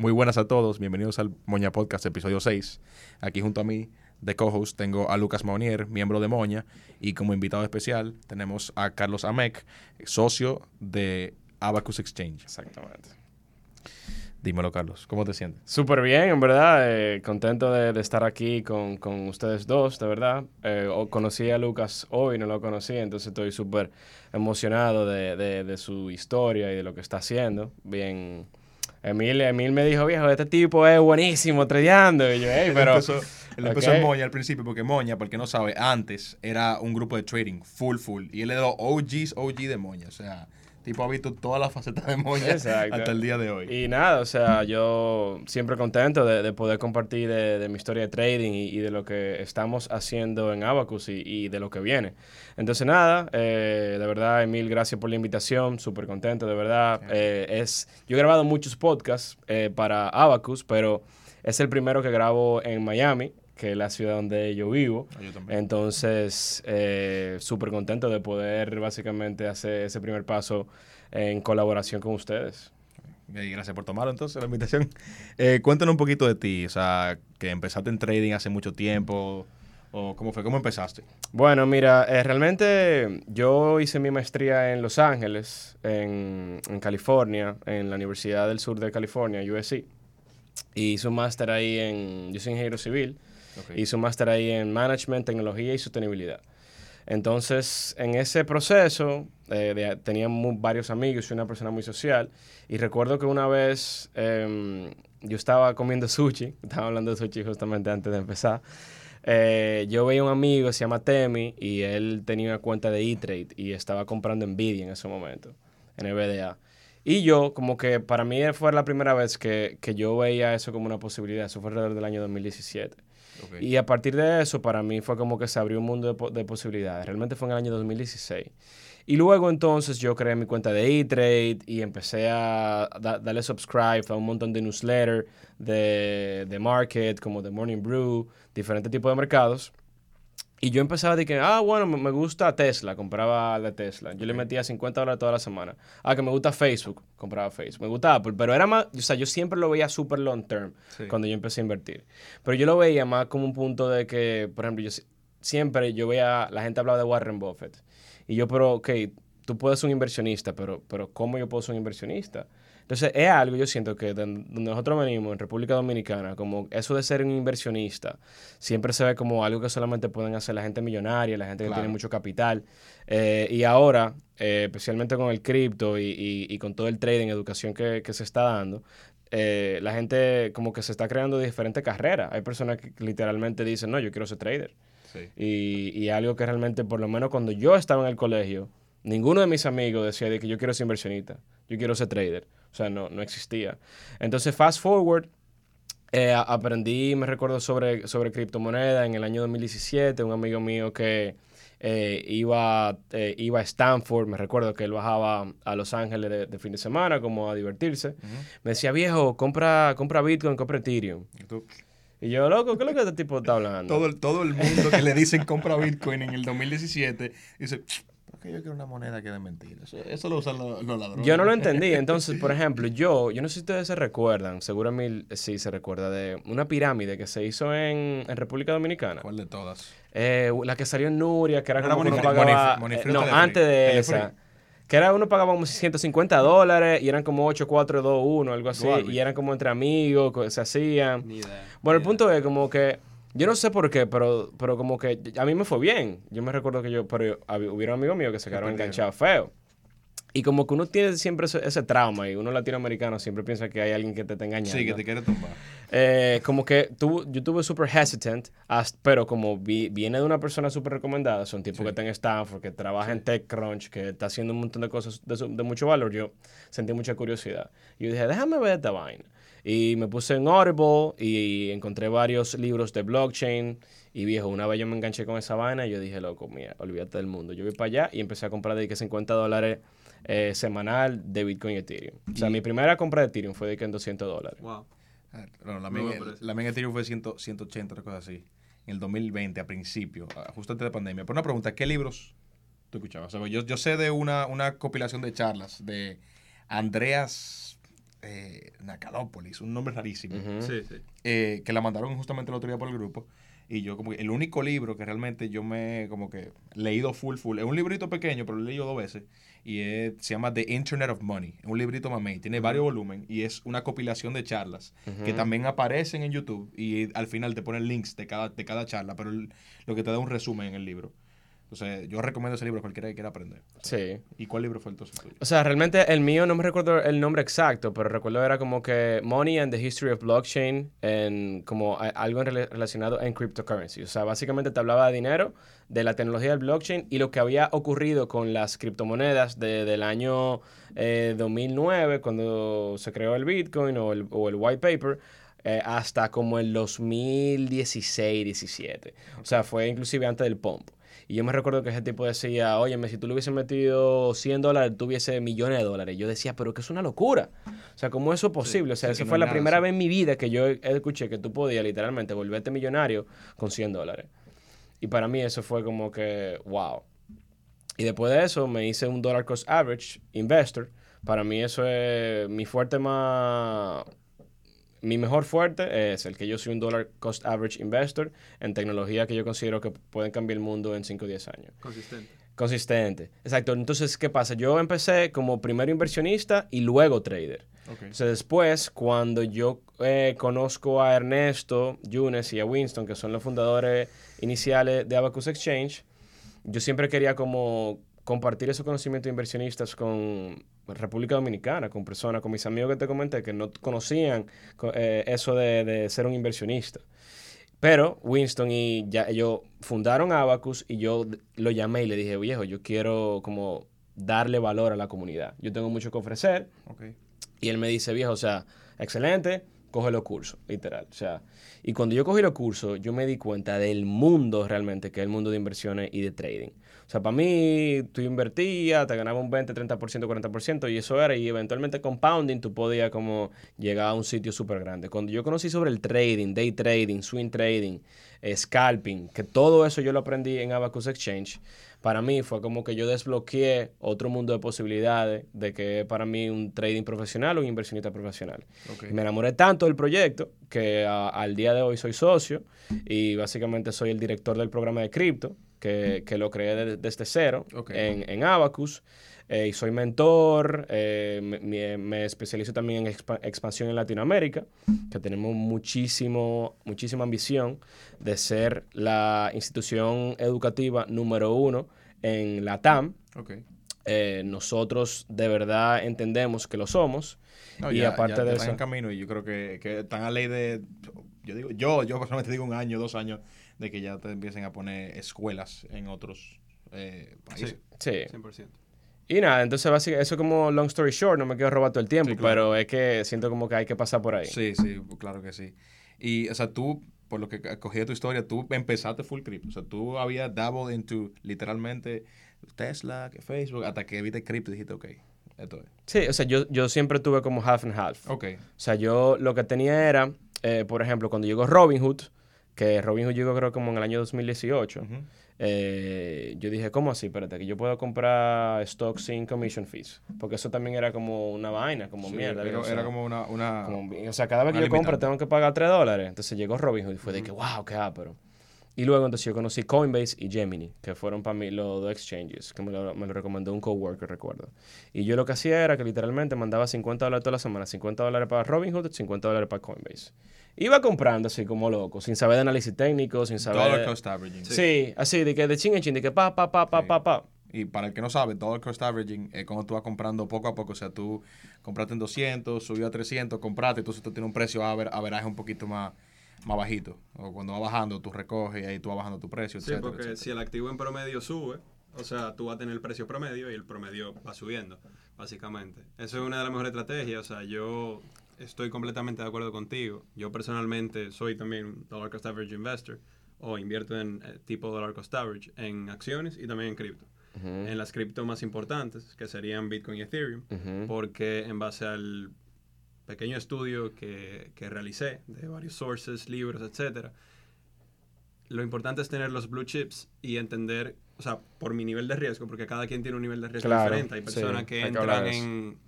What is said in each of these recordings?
Muy buenas a todos, bienvenidos al Moña Podcast, episodio 6. Aquí junto a mí, de co-host, tengo a Lucas Maunier, miembro de Moña, y como invitado especial tenemos a Carlos Amec, socio de Abacus Exchange. Exactamente. Dímelo, Carlos, ¿cómo te sientes? Súper bien, en verdad. eh, contento de, de estar aquí con, con ustedes dos, de verdad. Eh, conocí a Lucas hoy, no lo conocí, entonces estoy súper emocionado de, de- de su historia y de lo que está haciendo. Bien. Emil, Emil me dijo, viejo, este tipo es buenísimo tradeando. Y yo, hey, pero... empezó, él empezó en Moña al principio, porque Moña, porque no sabe, antes era un grupo de trading, full, full. Y él era OGs, OG de Moña. O sea, tipo ha visto todas las facetas de Exacto. hasta el día de hoy. Y nada, o sea, yo siempre contento de, de poder compartir de, de mi historia de trading y, y de lo que estamos haciendo en Abacus y, y de lo que viene. Entonces, nada, eh, de verdad, Emil, gracias por la invitación, súper contento, de verdad. Eh, es, yo he grabado muchos podcasts eh, para Abacus, pero es el primero que grabo en Miami, que es la ciudad donde yo vivo. Ah, yo también. Entonces, eh, súper contento de poder básicamente hacer ese primer paso en colaboración con ustedes. Y gracias por tomar entonces la invitación. Eh, cuéntanos un poquito de ti, o sea, que empezaste en trading hace mucho tiempo, o cómo fue, cómo empezaste. Bueno, mira, eh, realmente yo hice mi maestría en Los Ángeles, en, en California, en la Universidad del Sur de California, USC. Y hice un máster ahí en, yo soy ingeniero civil, Ok. hice un máster ahí en Management, Tecnología y Sostenibilidad. Entonces, en ese proceso, eh, de- tenía mu- varios amigos, soy una persona muy social, y recuerdo que una vez em, yo estaba comiendo sushi, estaba hablando de sushi justamente antes de empezar, eh, yo veía un amigo, se llama Temi, y él tenía una cuenta de E-Trade y estaba comprando Nvidia en ese momento, en el BDA. Y yo, como que para mí fue la primera vez que, que yo veía eso como una posibilidad, eso fue alrededor del año 2017. Y a partir de eso, para mí fue como que se abrió un mundo de, po- de posibilidades. Realmente fue en el año 2016. Y luego entonces yo creé mi cuenta de E-Trade y empecé a da- darle subscribe a un montón de newsletters de, de market, como de Morning Brew, diferentes tipos de mercados. Y yo empezaba a decir que, ah, bueno, me, gusta Tesla, compraba de Tesla. Yo le metía 50 dólares toda la semana. Ah, que me gusta Facebook, compraba Facebook. Me gusta Apple, pero era más, o sea, yo siempre lo veía super long term Sí. cuando yo empecé a invertir. Pero yo lo veía más como un punto de que, por ejemplo, yo si- siempre yo veía, la gente hablaba de Warren Buffett. Y yo, pero, ok, tú puedes ser un inversionista, pero, pero ¿cómo yo puedo ser un inversionista? Entonces, es algo, yo siento que de donde nosotros venimos, en República Dominicana, como eso de ser un inversionista, siempre se ve como algo que solamente pueden hacer la gente millonaria, la gente que Claro. tiene mucho capital. Eh, y ahora, eh, especialmente con el cripto y, y- y con todo el trading, educación que, que se está dando, eh, la gente como que se está creando diferentes carreras. Hay personas que literalmente dicen, no, yo quiero ser trader. Sí. Y, y algo que realmente, por lo menos cuando yo estaba en el colegio, ninguno de mis amigos decía de que yo quiero ser inversionista, yo quiero ser trader. O sea, no, no existía. Entonces, fast forward, eh, aprendí, me recuerdo, sobre, sobre criptomonedas en el año 2017. Un amigo mío que eh, iba, eh, iba a Stanford, me recuerdo que él bajaba a Los Ángeles de, de fin de semana como a divertirse. Me decía, viejo, compra, compra Bitcoin, compra Ethereum. Y tú- Y yo, loco, ¿qué es lo que este tipo está hablando? todo, el, todo el mundo que le dicen compra Bitcoin en el 2017 dice, ¿por qué yo quiero una moneda que de mentira? Eso, eso lo usan los, los ladrones. Yo no lo entendí. Entonces, por ejemplo, yo, yo no sé si ustedes se recuerdan, seguro Emil sí se recuerda de una pirámide que se hizo en, en República Dominicana. ¿Cuál de todas? Eh, la que salió en Nuria, que era Era como que uno pagaba... Eh, no, antes de esa. Que era uno pagaba como 150 dólares y eran como 8, 4, 2, 1, algo así. Dual, y eran como entre amigos, se hacían. Ni idea. Bueno, el punto es como que... Yo no sé por qué, pero, pero como que a mí me fue bien. Yo me recuerdo que yo... Pero hubieron amigos míos que se quedaron enganchados feo. Y como que uno tiene siempre ese, ese trauma y uno latinoamericano siempre piensa que hay alguien que te está engañando. Sí, que te quiere tumbar. Eh, como que tuvo, yo tuve súper hesitant, pero como vi- viene de una persona súper recomendada, son tipo Sí. que está en Stanford, que trabaja en TechCrunch, que está haciendo un montón de cosas de, de mucho valor, yo sentí mucha curiosidad. Y yo dije, déjame ver esta vaina. Y me puse en Audible y encontré varios libros de blockchain. Y viejo, una vez yo me enganché con esa vaina y yo dije, loco, mira, olvídate del mundo. Yo voy para allá y empecé a comprar de que 50 dólares eh, semanal de Bitcoin y Ethereum. O sea, Y- mi primera compra de Ethereum fue de que en 200 dólares. Wow. Ah, No, la mía, la mía en Ethereum fue 100, 180, una cosa así. En el 2020, a principio, ah, justo antes de pandemia. Pero una pregunta, ¿qué libros tú escuchabas? O sea, yo, yo sé de una, una compilación de charlas de Andreas eh, Nacalópolis, un nombre rarísimo, Ujú. Sí, sí. eh, que la mandaron justamente el otro día por el grupo. Y yo como que el único libro que realmente yo me como que leído full full, es un librito pequeño, pero lo he leído dos veces, y es- se llama The Internet of Money, es un librito mamey, tiene varios volúmenes y es una compilación de charlas que también aparecen en YouTube y al final te ponen links de cada, de cada charla, pero el- lo que te da un resumen en el libro. Entonces yo recomiendo ese libro a cualquiera que quiera aprender. Sí. ¿Y cuál libro fue entonces tuyo? O sea, realmente el mío no me recuerdo el nombre exacto, pero recuerdo era como que Money and the History of Blockchain, en, como algo relacionado en cryptocurrency. O sea, básicamente te hablaba de dinero, de la tecnología del blockchain y lo que había ocurrido con las criptomonedas de- del año eh, 2009, cuando se creó el Bitcoin o el, o el White Paper. eh, hasta como el 2016-17. O sea, fue inclusive antes del pump. Y yo me recuerdo que ese tipo decía, óyeme, si tú le hubieses metido 100 dólares, tuviese millones de dólares. Yo decía, pero que es una locura. O sea, ¿cómo eso es posible? o sea, sí, esa fue la nada primera vez en mi vida que yo escuché que tú podías literalmente volverte millonario con 100 dólares. Y para mí eso fue como que, wow. Y después de eso me hice un dollar cost average investor. Para mí eso es mi fuerte más... Mi mejor fuerte es el que yo soy un dollar cost average investor en tecnología que yo considero que pueden cambiar el mundo en 5 o 10 años. Consistente. Consistente. Exacto. Entonces, ¿qué pasa? Yo empecé como primero inversionista y luego trader. Entonces, después, cuando yo eh, conozco a Ernesto, Yunes y a Winston, que son los fundadores iniciales de Abacus Exchange, yo siempre quería como compartir esos conocimientos inversionistas con República Dominicana, con personas, con mis amigos que te comenté, que no conocían co- eh, eso de, de ser un inversionista. Pero Winston y ya ellos fundaron Abacus y yo lo llamé y le dije, viejo, yo quiero como darle valor a la comunidad. Yo tengo mucho que ofrecer, y él me dice, viejo, o sea, excelente, coge los cursos, literal. O sea, y cuando yo cogí los cursos, yo me di cuenta del mundo realmente, que es el mundo de inversiones y de trading. O sea, para mí, tú invertías, te ganaba un 20, 30%, 40%, y eso era, y eventualmente compounding, tú podías como llegar a un sitio súper grande. Cuando yo conocí sobre el trading, day trading, swing trading, scalping, que todo eso yo lo aprendí en Abacus Exchange, para mí fue como que yo desbloqueé otro mundo de posibilidades de que para mí un trading profesional o un inversionista profesional. Me enamoré tanto del proyecto que a- al día de hoy soy socio y básicamente soy el director del programa de cripto que, que lo creé de- desde cero en, en Abacus. Eh, y soy mentor, eh, me, especializo también en expa- expansión en Latinoamérica, que tenemos muchísimo, muchísima ambición de ser la institución educativa número uno en la TAM. Eh, nosotros de verdad entendemos que lo somos. No, y ya- aparte ya de están eso... en camino y yo creo que, que están a ley de. Yo digo, yo, yo personalmente digo un año, dos años, de que ya te empiecen a poner escuelas en otros eh, países. Sí, Sí. 100%. Y nada, entonces básicamente, eso como long story short, no me quiero robar todo el tiempo, Sí, claro. pero es que siento como que hay que pasar por ahí. Sí, sí, claro que sí. Y, o sea, tú, por lo que cogí de tu historia, tú empezaste full cripto. O sea, tú habías dabbled into literalmente Tesla, que Facebook, hasta que viste cripto y dijiste, ok, esto es. Sí, o sea, yo, yo siempre tuve como half and half. Ok. O sea, yo lo que tenía era, eh, por ejemplo, cuando llegó Robinhood, que Robinhood llegó creo como en el año 2018, Ujú. Eh, yo dije, ¿cómo así? Espérate, que yo puedo comprar stocks sin commission fees. Porque eso también era como una vaina, como Sí, mierda. Era, o sea, era como una. una como- o sea, cada vez que yo compro tengo que pagar 3 dólares. Entonces llegó Robinhood y fue de que, wow, qué ápero. Y luego entonces yo conocí Coinbase y Gemini, que fueron para mí los dos exchanges, que me lo, me lo recomendó un coworker, recuerdo. Y yo lo que hacía era que literalmente mandaba 50 dólares toda la semana, 50 dólares para Robinhood, 50 dólares para Coinbase. Iba comprando así como loco, sin saber de análisis técnico, sin saber... dollar cost averaging. Sí. así, de que de ching en ching, de que pa, pa, pa, pa, Sí. pa, pa. Y para el que no sabe, dollar cost averaging es cuando tú vas comprando poco a poco. O sea, tú compraste en 200, subió a 300, compraste, entonces tú tienes un precio a ver, averaje un poquito más, más bajito. O cuando va bajando, tú recoges y ahí tú vas bajando tu precio, Sí, etcétera, porque etcétera. si el activo en promedio sube, o sea, tú vas a tener el precio promedio y el promedio va subiendo, básicamente. Eso es una de las mejores estrategias. O sea, yo estoy completamente de acuerdo contigo. Yo personalmente soy también un dollar cost average investor o invierto en eh, tipo dollar cost average en acciones y también en cripto. En las cripto más importantes, que serían Bitcoin y Ethereum, porque en base al pequeño estudio que, que realicé de varios sources, libros, etcétera, lo importante es tener los blue chips y entender, o sea, por mi nivel de riesgo, porque cada quien tiene un nivel de riesgo Claro, diferente. Hay personas que entran en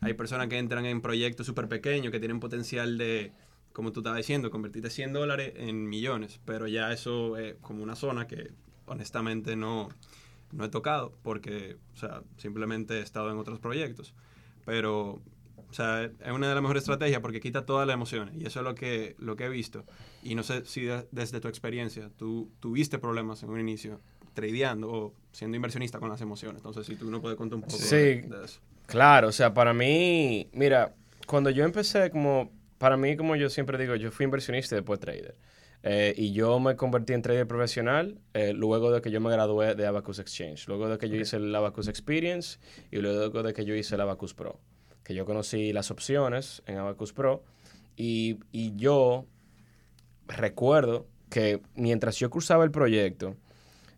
Hay personas que entran en proyectos súper pequeños que tienen potencial de, como tú estabas diciendo, convertirte 100 dólares en millones. Pero ya eso es como una zona que honestamente no, no he tocado porque, o sea, simplemente he estado en otros proyectos. Pero, o sea, es una de las mejores estrategias porque quita todas las emociones y eso es lo que, lo que he visto. Y no sé si de- desde tu experiencia tú tuviste problemas en un inicio tradeando o siendo inversionista con las emociones. Entonces, si tú no puedes contar un poco Sí. de, de eso. Claro, o sea, para mí, mira, cuando yo empecé como, para mí, como yo siempre digo, yo fui inversionista y después trader. Eh, y yo me convertí en trader profesional eh, luego de que yo me gradué de Abacus Exchange, luego de que yo hice el Abacus Experience y luego de que yo hice el Abacus Pro, que yo conocí las opciones en Abacus Pro y, y yo recuerdo que mientras yo cursaba el proyecto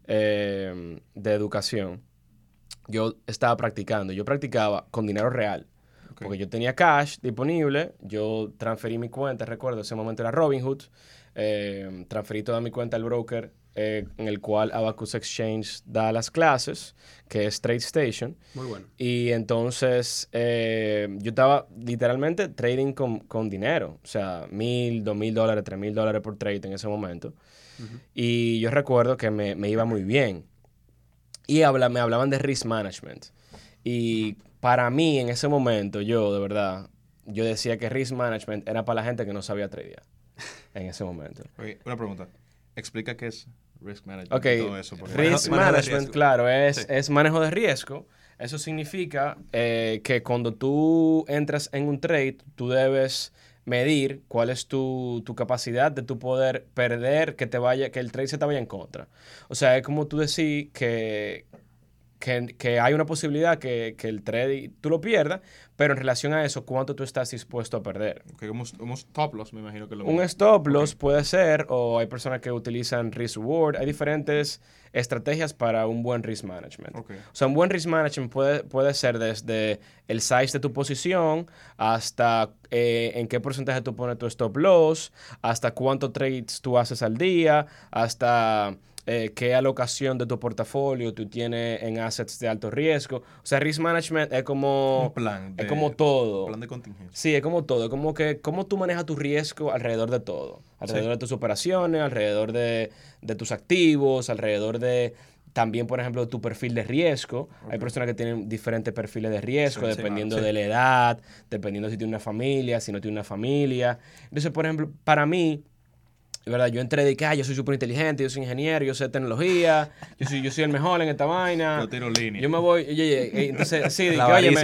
eh, de educación, yo estaba practicando. Yo practicaba con dinero real. Ok. Porque yo tenía cash disponible. Yo transferí mi cuenta, recuerdo, ese momento era Robinhood. eh, transferí toda mi cuenta al broker eh, en el cual Abacus Exchange da las clases, que es TradeStation. Muy bueno. Y entonces eh, yo estaba literalmente trading con, con dinero. O sea, mil, dos mil dólares, tres mil dólares por trade en ese momento. Y yo recuerdo que me, me iba muy bien. Y habla, me hablaban de risk management. Y para mí, en ese momento, yo, de verdad, yo decía que risk management era para la gente que no sabía tradear. En ese momento. Una pregunta. Explica qué es risk management Ok, todo eso. risk Manejo- management, claro, es, Sí. es manejo de riesgo. Eso significa eh, que cuando tú entras en un trade, tú debes medir cuál es tu, tu capacidad de tu poder perder, que te vaya, que el trade se te vaya en contra. O sea, es como tú decir que, que, que hay una posibilidad que, que el trade tú lo pierdas, pero en relación a eso, ¿cuánto tú estás dispuesto a perder? Como stop loss, me imagino que lo Un stop loss puede ser, o hay personas que utilizan risk reward. Hay diferentes estrategias para un buen risk management. Ok. O sea, un buen risk management puede, puede ser desde el size de tu posición hasta eh, en qué porcentaje tú pones tu stop loss, hasta cuántos trades tú haces al día, hasta eh, qué alocación de tu portafolio tú tienes en assets de alto riesgo. O sea, risk management es como, Un plan es como todo. Plan de contingencia. Sí, es como todo, es como que cómo tú manejas tu riesgo alrededor de todo, alrededor de tus operaciones, alrededor de, de tus activos, alrededor de también, por ejemplo, tu perfil de riesgo. Hay personas que tienen diferentes perfiles de riesgo Sí, sí, dependiendo de la edad, dependiendo si tiene una familia, si no tiene una familia. Entonces, por ejemplo, para mí, verdad, yo entré de que, ah, yo soy súper inteligente, yo soy ingeniero, yo sé tecnología, yo soy, yo soy el mejor en esta vaina. Yo tiro línea. Yo me voy, oye, oye, entonces, sí, que, oye,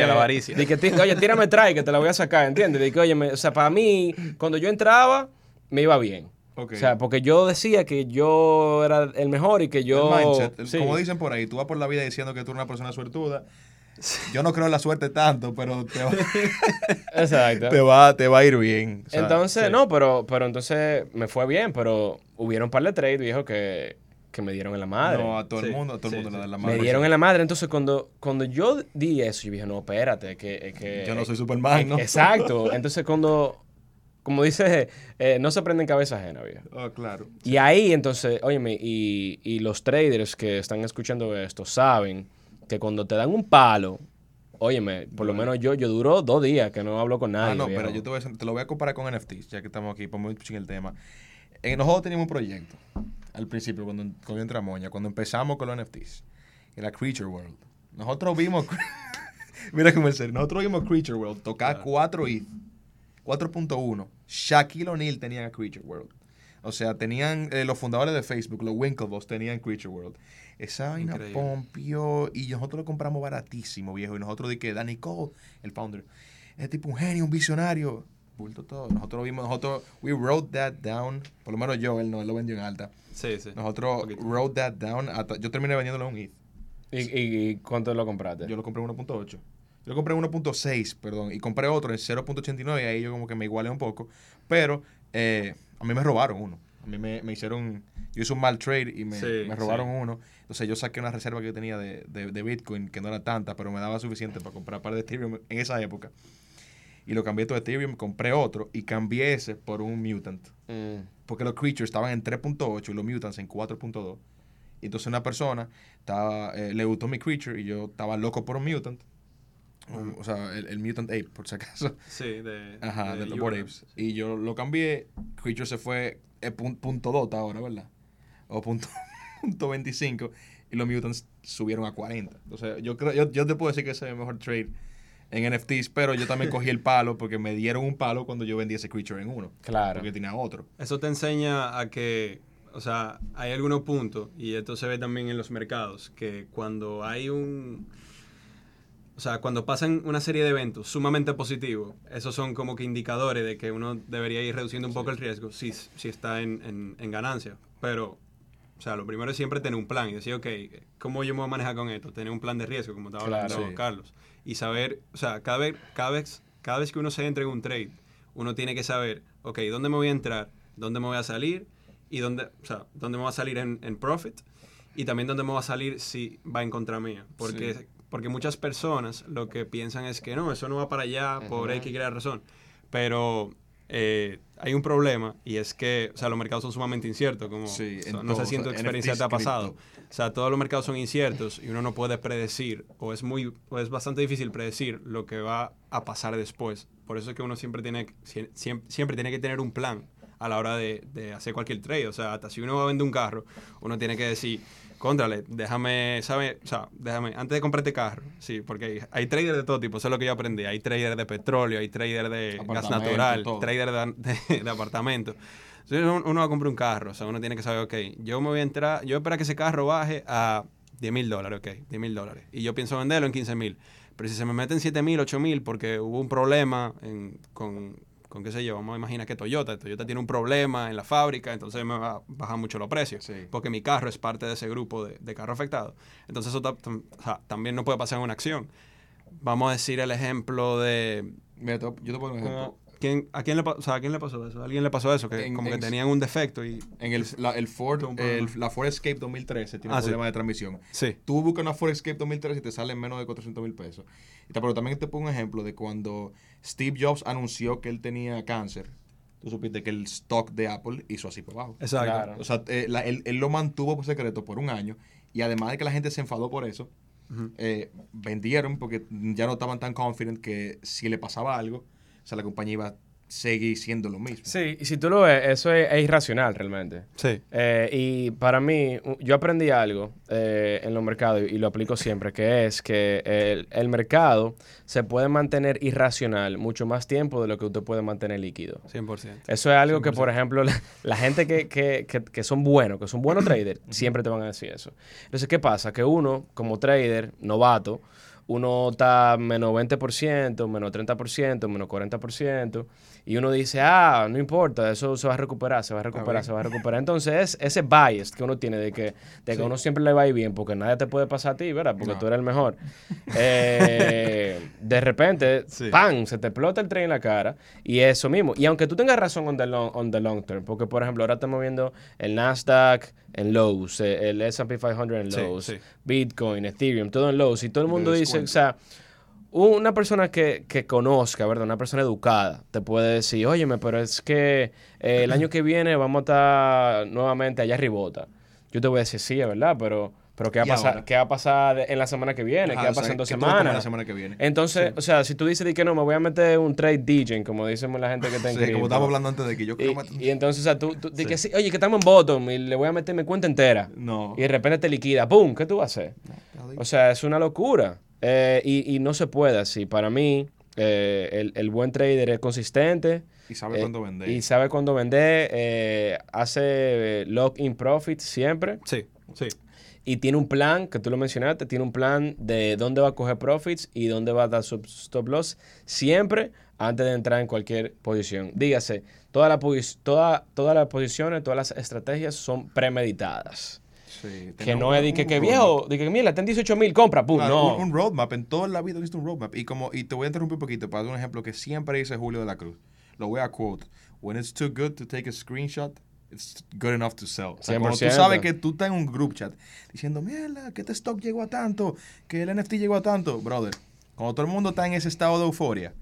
la avaricia. ti- oye, tírame trae que te la voy a sacar, ¿entiendes? De que, oye, o sea, para mí, cuando yo entraba, me iba bien. O sea, porque yo decía que yo era el mejor y que yo... el mindset. sí. Como dicen por ahí, tú vas por la vida diciendo que tú eres una persona suertuda. Yo no creo en la suerte tanto, pero te va, Exacto. te va, te va a ir bien. O sea, entonces, sí. no, pero, pero entonces me fue bien, pero hubieron un par de trades, viejo, que, que me dieron en la madre. No, a todo el mundo, a todo el sí, mundo le dan la me mano. dieron en la madre. Entonces, cuando, cuando yo di eso, yo dije, no, espérate, que... que Yo no soy Superman, ¿no? Exacto. Entonces, cuando... Como dice, eh, no se aprende en cabeza ajena, viejo. Oh, claro. Y ahí, entonces, óyeme, y, y los traders que están escuchando esto saben que cuando te dan un palo, óyeme, por lo menos yo, yo duro dos días que no hablo con nadie. Ah, no, viejo. pero yo te, voy a, te lo voy a comparar con NFTs, ya que estamos aquí, ponme en el tema. Eh, nosotros teníamos un proyecto al principio, cuando, cuando yo entré a Moña, cuando empezamos con los NFTs. Era Creature World. Nosotros vimos. Mira cómo es serio. Nosotros vimos Creature World tocar 4 ETH, 4.1. Shaquille O'Neal tenía Creature World. O sea, tenían eh, los fundadores de Facebook, los Winklevoss, tenían Creature World. Esa vaina Increíble. pompió y nosotros lo compramos baratísimo, viejo. Y nosotros di que Danny Cole, el founder, es tipo un genio, un visionario. Bulto todo. Nosotros lo vimos, nosotros, we wrote that down. Por lo menos yo, él no, él lo vendió en alta. Sí, sí. Nosotros wrote that down. hasta- yo terminé vendiéndolo en un ETH. ¿Y, y, y cuánto lo compraste? Yo lo compré en 1.8. Yo lo compré en 1.6, perdón. Y compré otro en 0.89 y ahí yo como que me igualé un poco. Pero eh, a mí me robaron uno. A mí me, me hicieron... Yo hice un mal trade y me, Sí, me robaron sí. uno. Entonces yo saqué una reserva que yo tenía de, de- de Bitcoin, que no era tanta, pero me daba suficiente para comprar par de Ethereum en esa época. Y lo cambié todo de Ethereum, compré otro y cambié ese por un Mutant. Mm. Porque los creatures estaban en 3.8 y los mutants en 4.2. Y entonces una persona estaba, eh, le gustó mi creature y yo estaba loco por un mutant. O sea, el, el Mutant Ape, por si acaso. Sí, de. Ajá, de. Bored Apes. Y yo lo cambié. Creature se fue eh, pun- punto dota ahora, ¿verdad? O punto, punto 25. Y los Mutants subieron a 40. Entonces, yo creo, yo, yo te puedo decir que ese es el mejor trade en NFTs, pero yo también cogí el palo porque me dieron un palo cuando yo vendí ese Creature en uno. Claro. Porque tenía otro. Eso te enseña a que, o sea, hay algunos puntos, y esto se ve también en los mercados, que cuando hay un... O sea, cuando pasan una serie de eventos sumamente positivos, esos son como que indicadores de que uno debería ir reduciendo un poco el riesgo si, si está en, en, en ganancia. Pero, o sea, lo primero es siempre tener un plan y decir, ok, ¿cómo yo me voy a manejar con esto? Tener un plan de riesgo, como estaba Claro. hablando Sí. Carlos. Y saber, o sea, cada vez, cada, vez, cada vez que uno se entra en un trade, uno tiene que saber, ok, ¿dónde me voy a entrar? ¿Dónde me voy a salir? Y dónde, o sea, dónde me va a salir en, en profit y también dónde me va a salir si va en contra mía. Porque, Sí. Porque muchas personas lo que piensan es que no, eso no va para allá por Ujú. X Y razón. Pero eh, hay un problema y es que, o sea, los mercados son sumamente inciertos. Como, Sí, o sea, en no sé si en tu experiencia NFTs, te ha pasado. cripto. O sea, todos los mercados son inciertos y uno no puede predecir o es muy o es bastante difícil predecir lo que va a pasar después. Por eso es que uno siempre tiene sie- siempre, siempre tiene que tener un plan a la hora de, de hacer cualquier trade. O sea, hasta si uno va a vender un carro, uno tiene que decir, contrale, déjame, ¿sabe? O sea, déjame, antes de comprarte carro, sí, porque hay, hay traders de todo tipo, eso es lo que yo aprendí. Hay traders de petróleo, hay traders de gas natural, todo. traders de, de, de apartamento. Entonces uno, uno va a comprar un carro, o sea, uno tiene que saber, ok, yo me voy a entrar, yo espero que ese carro baje a 10 mil dólares, ok, 10 mil dólares. Y yo pienso venderlo en 15 mil. Pero si se me meten 7 mil, 8 mil, porque hubo un problema en- con, con, qué sé yo, vamos a imaginar que Toyota, Toyota tiene un problema en la fábrica, entonces me va a bajar mucho los precios. Sí. Porque mi carro es parte de ese grupo de, de carro afectado. Entonces eso ta- también no puede pasar en una acción. Vamos a decir el ejemplo de... Mira, yo te pongo un ejemplo. ¿Quién, a, quién le, o sea, ¿A quién le pasó eso? ¿A alguien le pasó eso? Que En- como que en- tenían un defecto y... En el, la, el Ford, el- la Ford Escape 2013 tiene Ah, un sí. problema de transmisión. Sí. Tú buscas una Ford Escape 2013 y te sale en menos de 400 mil pesos. Pero también te pongo un ejemplo de cuando Steve Jobs anunció que él tenía cáncer. Tú supiste que el stock de Apple hizo así por abajo. Exacto. Claro. O sea, eh, la- él, él lo mantuvo por secreto por un año. Y además de que la gente se enfadó por eso, eh, vendieron porque ya no estaban tan confident que si le pasaba algo, o sea, la compañía iba a seguir siendo lo mismo. Sí, y si tú lo ves, eso es, es irracional realmente. Sí. Eh, y para mí, yo aprendí algo eh, en los mercados y, y lo aplico siempre, que es que el, el mercado se puede mantener irracional mucho más tiempo de lo que usted puede mantener líquido. 100%. Eso es algo que, por ejemplo, la, la gente que, que- que- que son buenos, que son buenos traders, siempre te van a decir eso. Entonces, ¿qué pasa? Que uno, como trader, novato, uno está menos 20%, menos 30%, menos 40%, y uno dice, ah, no importa, eso se va a recuperar, se va a recuperar, se va a recuperar. Entonces, es ese bias que uno tiene de que, de que Sí. uno siempre le va a ir bien, porque nadie te puede pasar a ti, ¿verdad? Porque No. tú eres el mejor. Eh, de repente, Sí. ¡pam! Se te explota el tren en la cara. Y eso mismo. Y aunque tú tengas razón on the long, on the long term, porque por ejemplo, ahora estamos viendo el Nasdaq en lows, eh, el S&P 500 en Sí, sí. Bitcoin, Ethereum, todo en lows. Y todo el mundo dice, o sea, una persona que, que conozca, ¿verdad? Una persona educada te puede decir, óyeme, pero es que eh, el año que viene vamos a estar nuevamente allá arribota. Yo te voy a decir, sí, es verdad, pero, pero ¿qué va a ¿Y pasar? ¿qué va a pasar en la semana que viene? Ajá, ¿Qué va a o sea, pasar en dos ¿qué tú vas a comer semanas? la semana que viene? Entonces, o sea, si tú dices de que no, me voy a meter un trade DJ, como dicen la gente que está en Sí, como estábamos hablando antes de que yo quiero meter- Y, y entonces, o sea, tú, tú di que sí, oye, que estamos en bottom y le voy a meter mi cuenta entera. No. Y de repente te liquida, ¡pum! ¿Qué tú vas a hacer? O sea, es una locura. Eh, y, y no se puede así. Para mí, eh, el, el buen trader es consistente. Y sabe eh, cuándo vender. Y sabe cuándo vender. eh, hace lock-in profit siempre. Sí, sí. Y tiene un plan, que tú lo mencionaste, tiene un plan de dónde va a coger profits y dónde va a dar stop loss siempre antes de entrar en cualquier posición. Dígase, toda la posi- toda, todas las posiciones, todas las estrategias son premeditadas. Sí, Que no es que, que viejo, de que mira, está en 18 mil, compra, pum, Claro, no. un, un roadmap. En toda la vida existe un roadmap. Y como y te voy a interrumpir un poquito para dar un ejemplo que siempre dice Julio de la Cruz. Lo voy a quote. When it's too good to take a screenshot, it's good enough to sell. O sea, cuando tú 100%. sabes que tú estás en un group chat diciendo, mierda, que este stock llegó a tanto, que el NFT llegó a tanto, brother. Cuando todo el mundo está en ese estado de euforia,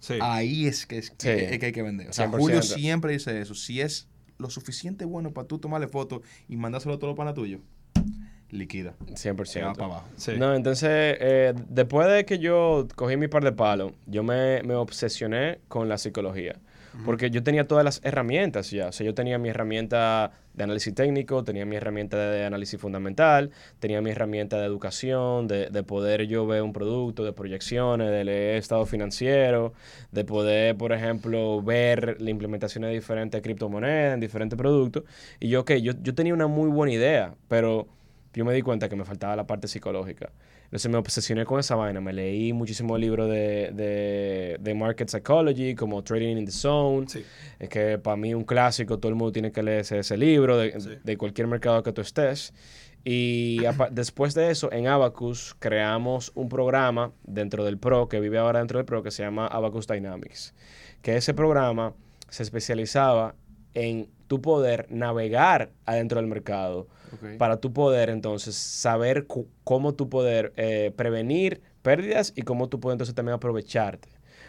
Sí. ahí es que, es, que- Sí. es que hay que vender. O sea, 100%. Julio siempre dice eso. Si es lo suficiente bueno para tú tomarle foto y mandárselo a todos los panas tuyos, liquida. 100%. Se va para abajo. Sí. No, entonces, eh, después de que yo cogí mi par de palos, yo me, me obsesioné con la psicología. Porque yo tenía todas las herramientas ya. O sea, yo tenía mi herramienta de análisis técnico, tenía mi herramienta de análisis fundamental, tenía mi herramienta de educación, de, de poder yo ver un producto, de proyecciones, de leer estado financiero, de poder, por ejemplo, ver la implementación de diferentes criptomonedas en diferentes productos. Y yo, ok, yo, yo tenía una muy buena idea, pero yo me di cuenta que me faltaba la parte psicológica. Entonces me obsesioné con esa vaina. Me leí muchísimos libros de, de, de market psychology, como Trading in the Zone. Sí. Es que para mí un clásico, todo el mundo tiene que leer ese, libro de, Sí. de cualquier mercado que tú estés. Y después de eso, en Abacus creamos un programa dentro del Pro, que vive ahora dentro del Pro, que se llama Abacus Dynamics. Que ese programa se especializaba en tu poder navegar adentro del mercado para tu poder entonces saber cómo tu poder eh, prevenir pérdidas y cómo tú puedes entonces también aprovecharte.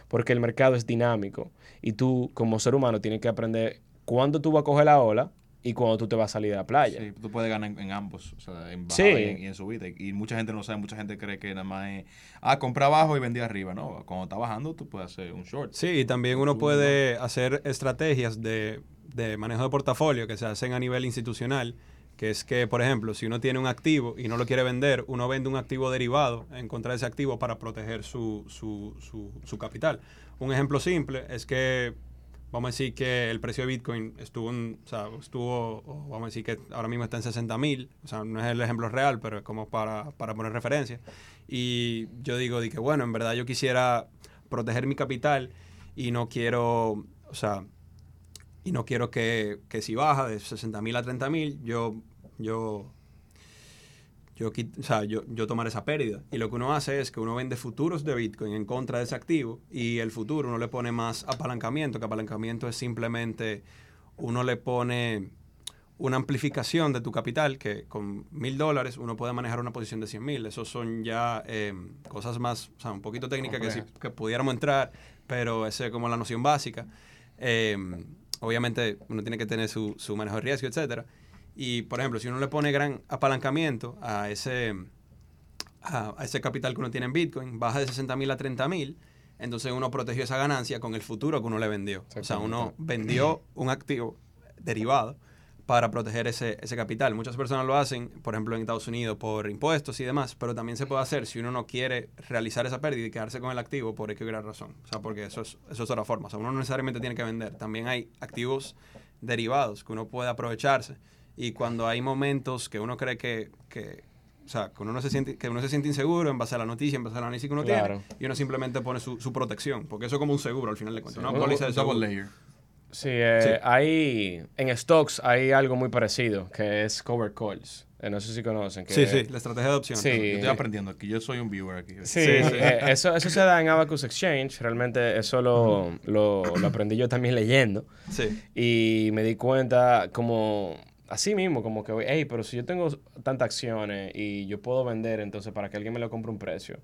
Porque el mercado es dinámico y tú como ser humano tienes que aprender cuándo tú vas a coger la ola y cuándo tú te vas a salir de la playa. Sí, tú puedes ganar en, en ambos, o sea, en Sí. bajada y, en, y en subida. Y, y mucha gente no sabe, mucha gente cree que nada más es, ah, compra abajo y vendí arriba. No, cuando está bajando tú puedes hacer un short. Sí, y también uno puede hacer estrategias de, de manejo de portafolio que se hacen a nivel institucional, que es que, por ejemplo, si uno tiene un activo y no lo quiere vender, uno vende un activo derivado en contra de ese activo para proteger su, su, su, capital. Un ejemplo simple es que, vamos a decir que el precio de Bitcoin estuvo, en- o sea, estuvo, vamos a decir que ahora mismo está en 60 mil, o sea, no es el ejemplo real, pero es como para, para poner referencia. Y yo digo, di que bueno, en verdad yo quisiera proteger mi capital y no quiero, o sea, y no quiero que, que si baja de 60 mil a 30 mil, yo, yo, yo, o sea, yo, yo tomar esa pérdida. Y lo que uno hace es que uno vende futuros de Bitcoin en contra de ese activo y el futuro uno le pone más apalancamiento, que apalancamiento es simplemente uno le pone una amplificación de tu capital, que con mil dólares uno puede manejar una posición de 100 mil. Esos son ya eh, cosas más, o sea, un poquito técnicas que, sí- que pudiéramos entrar, pero esa es como la noción básica. Eh, obviamente uno tiene que tener su, su manejo de riesgo, etcétera. Y, por ejemplo, si uno le pone gran apalancamiento a ese, a, a ese capital que uno tiene en Bitcoin, baja de 60 mil a 30 mil, entonces uno protegió esa ganancia con el futuro que uno le vendió. O sea, uno vendió un activo derivado para proteger ese, ese capital. Muchas personas lo hacen, por ejemplo, en Estados Unidos por impuestos y demás, pero también se puede hacer si uno no quiere realizar esa pérdida y quedarse con el activo por X gran razón. O sea, porque eso es, eso es otra forma. O sea, uno no necesariamente tiene que vender. También hay activos derivados que uno puede aprovecharse. Y cuando hay momentos que uno cree que, que o sea, que uno, no se siente, que uno se siente inseguro en base a la noticia, en base al análisis que uno Claro. tiene, y uno simplemente pone su, su protección, porque eso es como un seguro al final de cuentas, Sí. una Un póliza de double seguro. layer. Sí, eh, Sí. hay en stocks hay algo muy parecido que es cover calls. Eh, no sé si conocen. Que Sí, sí, la estrategia de opción. Sí. Yo estoy aprendiendo aquí, yo soy un viewer aquí. Sí, Sí, sí. eh, eso, eso se da en Abacus Exchange. Realmente eso lo, lo, lo aprendí yo también leyendo. Sí. Y me di cuenta como así mismo, como que, hey, pero si yo tengo tantas acciones y yo puedo vender, entonces para que alguien me lo compre un precio.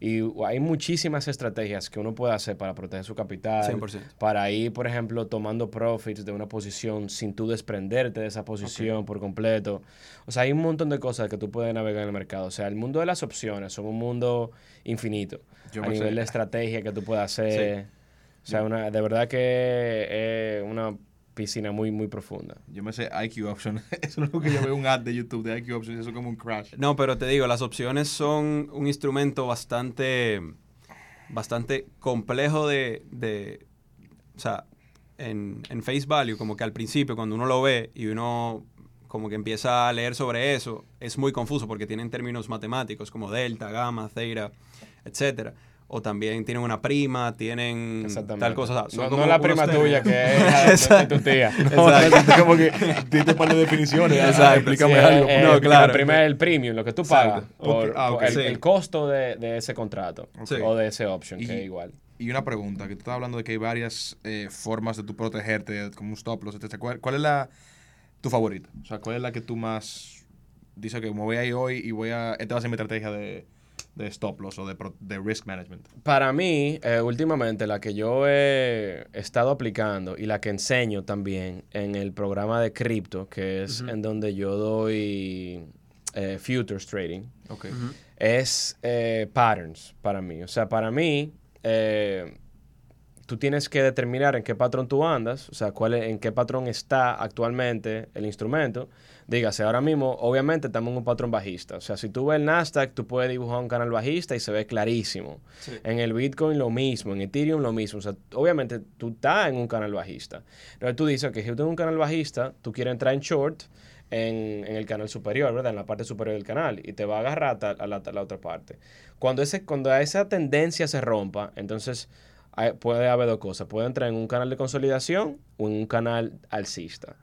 Y hay muchísimas estrategias que uno puede hacer para proteger su capital. 100%. Para ir, por ejemplo, tomando profits de una posición sin tú desprenderte de esa posición por completo. O sea, hay un montón de cosas que tú puedes navegar en el mercado. O sea, el mundo de las opciones son un mundo infinito. Yo a nivel sé- de estrategia que tú puedes hacer. O sea, una, de verdad que es una piscina muy, muy profunda. Yo me sé IQ Option. Eso es lo que yo veo un ad de YouTube de IQ Option. Eso es como un crash. No, pero te digo, las opciones son un instrumento bastante, bastante complejo de, de o sea, en, en face value, como que al principio cuando uno lo ve y uno como que empieza a leer sobre eso, es muy confuso porque tienen términos matemáticos como delta, gamma, theta, etcétera. O también tienen una prima, tienen tal cosa. o sea, son no, como no la prima tuya, que es la de- tu tía. Exacto. como que diste un par de definiciones. ah, Exacto. Explícame Sí, algo. eh, No, eh, claro. La prima es el premium, lo que tú Exacto. pagas por, ah, por el, Sí. el costo de, de ese contrato Sí. o de ese option, Y- que es igual. Y una pregunta, que tú estás hablando de que hay varias eh, formas de tú protegerte, como un stop loss, etc. ¿Cuál, cuál es la tu favorita? O sea, ¿cuál es la que tú más dices que me voy a ir hoy y voy a... Esta va a ser mi estrategia de, de stop loss o de, pro- de risk management? Para mí, eh, últimamente, la que yo he estado aplicando y la que enseño también en el programa de cripto, que es en donde yo doy eh, futures trading, es eh, patterns para mí. O sea, para mí, eh, tú tienes que determinar en qué patrón tú andas, o sea, cuál es- en qué patrón está actualmente el instrumento. Dígase, ahora mismo, obviamente estamos en un patrón bajista. O sea, si tú ves el Nasdaq, tú puedes dibujar un canal bajista y se ve clarísimo. Sí. En el Bitcoin lo mismo, en Ethereum lo mismo. O sea, obviamente tú estás en un canal bajista. Entonces tú dices que si yo tengo un canal bajista, tú quieres entrar en short en, en el canal superior, ¿verdad? En la parte superior del canal y te va a agarrar a, a la, a la otra parte. Cuando, ese, cuando esa tendencia se rompa, entonces hay- puede haber dos cosas. Puede entrar en un canal de consolidación o en un canal alcista.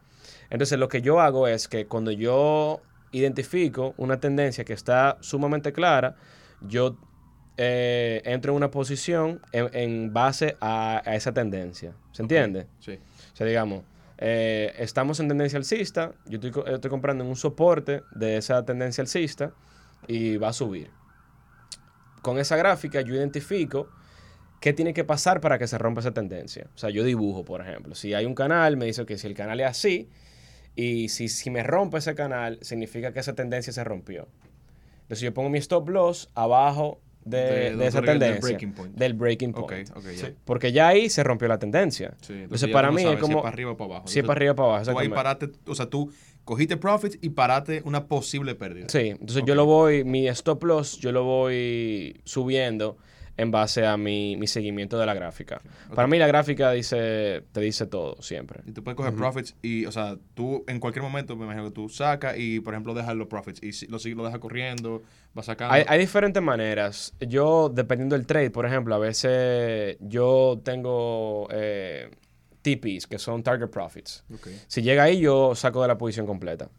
Entonces lo que yo hago es que cuando yo identifico una tendencia que está sumamente clara, yo eh, entro en una posición en, en base a, a esa tendencia. ¿Se entiende? Sí. O sea, digamos, eh, estamos en tendencia alcista, yo estoy, co- estoy comprando en un soporte de esa tendencia alcista y va a subir. Con esa gráfica yo identifico qué tiene que pasar para que se rompa esa tendencia. O sea, yo dibujo, por ejemplo. Si hay un canal, me dice que si el canal es así, y si, si me rompe ese canal, significa que esa tendencia se rompió. Entonces yo pongo mi stop loss abajo de, De- de donde esa digas del tendencia. breaking point. Del breaking point. Porque ya ahí se rompió la tendencia. Sí, entonces, para mí sabes es como... Si es para arriba o para abajo. Si es para arriba o para abajo, Tú ahí exactamente. paraste, o sea, tú cogiste profits y paraste una posible pérdida. Sí, entonces yo lo voy, mi stop loss, yo lo voy subiendo en base a mi, mi seguimiento de la gráfica. Para mí la gráfica dice, te dice todo, siempre. Y tú puedes coger profits y, o sea, tú en cualquier momento, me imagino que tú sacas y, por ejemplo, dejas los profits y si- lo, sigues- lo dejas corriendo, vas sacando. Hay, hay diferentes maneras. Yo, dependiendo del trade, por ejemplo, a veces yo tengo eh, TPs, que son Target Profits. Si llega ahí, yo saco de la posición completa.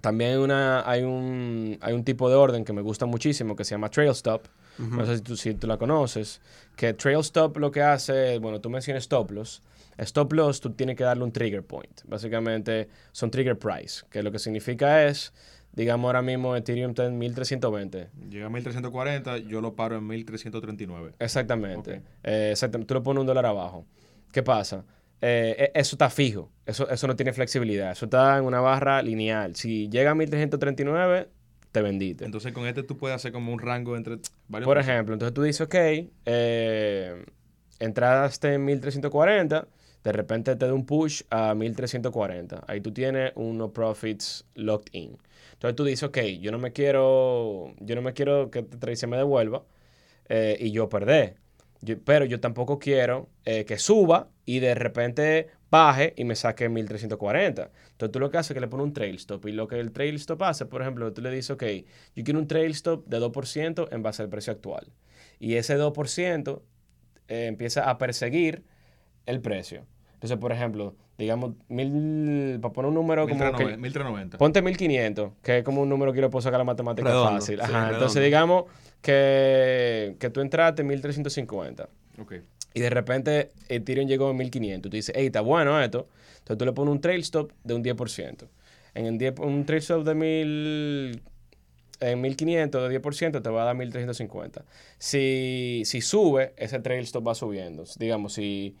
También hay, una, hay, un, hay un tipo de orden que me gusta muchísimo que se llama Trail Stop. No sé si tú, si tú la conoces. Que Trail Stop lo que hace, bueno, tú mencionas Stop Loss. Stop Loss tú tienes que darle un trigger point. Básicamente son trigger price, que lo que significa es, digamos ahora mismo Ethereum está en 1320. Llega a 1340, yo lo paro en 1339. Exactamente. Ok. Eh, exactamente. Tú le pones un dólar abajo. ¿Qué pasa? Eh, e- eso está fijo. Eso, eso no tiene flexibilidad. Eso está en una barra lineal. Si llega a 1339, te vendiste. Entonces, con este tú puedes hacer como un rango entre varios. Por ejemplo, entonces tú dices, ok, eh, entraste en 1340, de repente te da un push a 1340. Ahí tú tienes unos profits locked in. Entonces tú dices, ok, yo no me quiero, yo no me quiero que este trade se me devuelva eh, y yo perder. Yo- pero yo tampoco quiero eh, que suba y de repente baje y me saque 1340. Entonces tú lo que haces es que le pones un trail stop. Y lo que el trail stop hace, por ejemplo, tú le dices, ok, yo quiero un trail stop de 2% en base al precio actual. Y ese 2% eh, empieza a perseguir el precio. Entonces, por ejemplo, digamos, mil, para poner un número como... 1390, que- 1390. Ponte 1500, que es como un número que yo le puedo sacar la matemática Redondo, fácil. Ajá, entonces digamos que, que tú entraste en 1350 Ok. Y de repente Ethereum llegó en 1500. Tú dices, hey, está bueno esto. Entonces tú le pones un trail stop de un 10%. En el 10 un trail stop de 1000, en 1500 de 10% te va a dar 1350. Si, si sube, ese trail stop va subiendo. Digamos, si,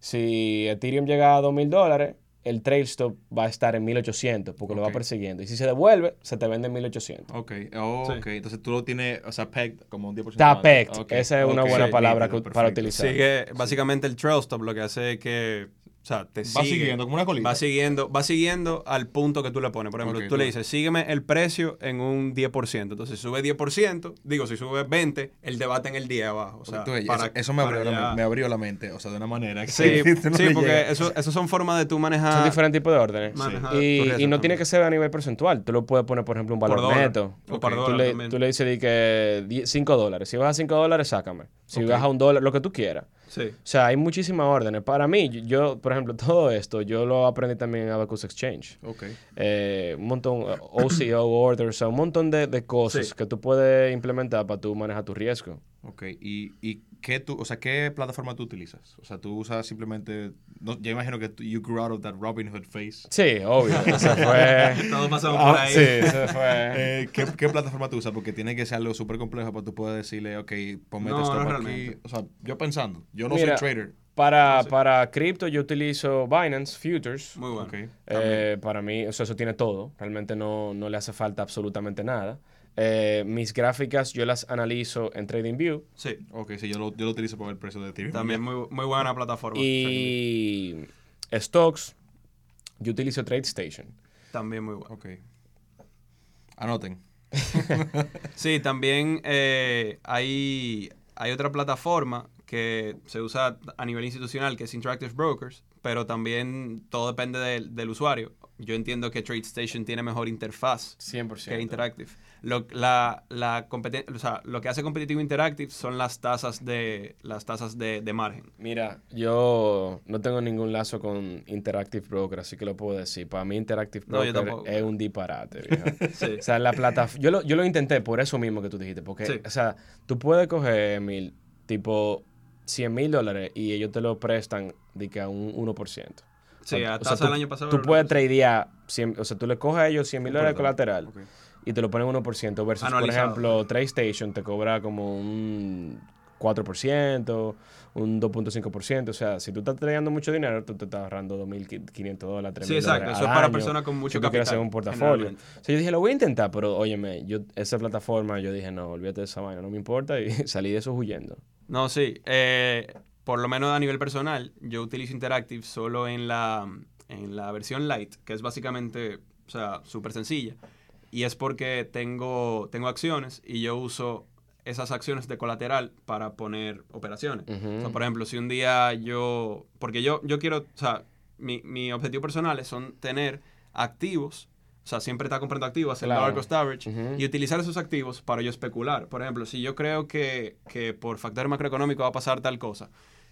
si Ethereum llega a 2000 dólares, el trail stop va a estar en 1800 porque lo va persiguiendo. Y si se devuelve, se te vende en 1800. Ok, oh, Sí. ok. Entonces tú lo tienes, o sea, pegged como un 10%. Está pegged. Esa es una buena Sí, palabra que- para utilizar. Sigue, básicamente el trail stop lo que hace es que, o sea, te Va sigue, siguiendo como una colita. Va siguiendo, va siguiendo al punto que tú le pones. Por ejemplo, tú le dices, sígueme el precio en un 10%. Entonces, si sube 10%, digo, si sube 20, el debate en el 10 abajo. O sea, Tú ves, para- eso, eso me, para abrió la, me abrió la mente, o sea, de una manera que Sí, no sí porque eso, eso son formas de tú manejar. Son diferentes tipos de órdenes. Y, y no tiene que ser a nivel porcentual. Tú lo puedes poner, por ejemplo, un valor Por dólar. neto. O por tú, le, tú le dices di que 5 dólares. Si vas a 5 dólares, sácame. Si vas a un dólar, lo que tú quieras. Sí. O sea, hay muchísimas órdenes. Para mí, yo, por ejemplo, todo esto, yo lo aprendí también en Abacus Exchange. Ok. Eh, un montón, OCO, orders, o sea, un montón de, de cosas Sí. que tú puedes implementar para tú manejar tu riesgo. Ok, ¿Y, y qué tú, o sea, qué plataforma tú utilizas? O sea, tú usas simplemente, no, ya imagino que tú, you grew out of that Robin Hood face. Sí, obvio. Eso fue... Todos pasamos Ah, por ahí. Sí, eso fue... Eh, ¿qué, qué plataforma tú usas? Porque tiene que ser algo súper complejo para tú poder decirle, ok, ponme No, este stop no aquí. realmente. O sea, yo pensando, yo no Mira, soy trader. Para, sí. para cripto yo utilizo Binance Futures. Muy bueno. Ok. Eh, para mí, o sea, eso tiene todo. Realmente no, no le hace falta absolutamente nada. Eh, mis gráficas yo las analizo en TradingView Sí, Ok, sí, yo lo, yo lo utilizo para ver el precio de Ethereum. también muy, muy buena plataforma. y stocks yo utilizo TradeStation. También muy buena. Ok. Anoten. Sí, también eh, hay, hay otra plataforma que se usa a nivel institucional que es Interactive Brokers, pero también todo depende del, del usuario. Yo entiendo que TradeStation tiene mejor interfaz 100%. que Interactive. Lo, la, la o sea, lo que hace competitivo Interactive son las tasas de las tasas de, de margen. Mira, yo no tengo ningún lazo con Interactive Broker, así que lo puedo decir. Para mí Interactive Broker es un disparate. Sí. O sea, la plataforma... Yo lo, yo lo intenté por eso mismo que tú dijiste. Porque, Sí. o sea, tú puedes coger, mil, tipo, 100 mil dólares y ellos te lo prestan de que a un 1%. Sí, a O sea, tasa tú- del año pasado. Tú puedes tradear, 100 o sea, tú le coges a ellos 100 mil dólares de Colateral. Y te lo ponen 1% versus, Anualizado. por ejemplo, TradeStation te cobra como un 4%, un 2.5%. O sea, si tú estás tradeando mucho dinero, tú te estás ahorrando 2.500 dólares, 3.000 Sí, exacto. Eso es para personas con mucho si tú capital. hacer un portafolio. O sea, yo dije, lo voy a intentar, pero óyeme, yo, esa plataforma, yo dije, no, olvídate de esa vaina, no me importa y salí de eso huyendo. No, sí. eh, por lo menos a nivel personal, yo utilizo Interactive solo en la, en la versión light, que es básicamente, o sea, súper sencilla. Y es porque tengo, tengo acciones y yo uso esas acciones de colateral para poner operaciones. Ujú. O sea, por ejemplo, si un día yo... Porque yo, yo quiero... O sea, mi, mi objetivo personal son tener activos. O sea, siempre estar comprando activos, hacer Claro. dollar cost average y utilizar esos activos para yo especular. Por ejemplo, si yo creo que, que por factor macroeconómico va a pasar tal cosa,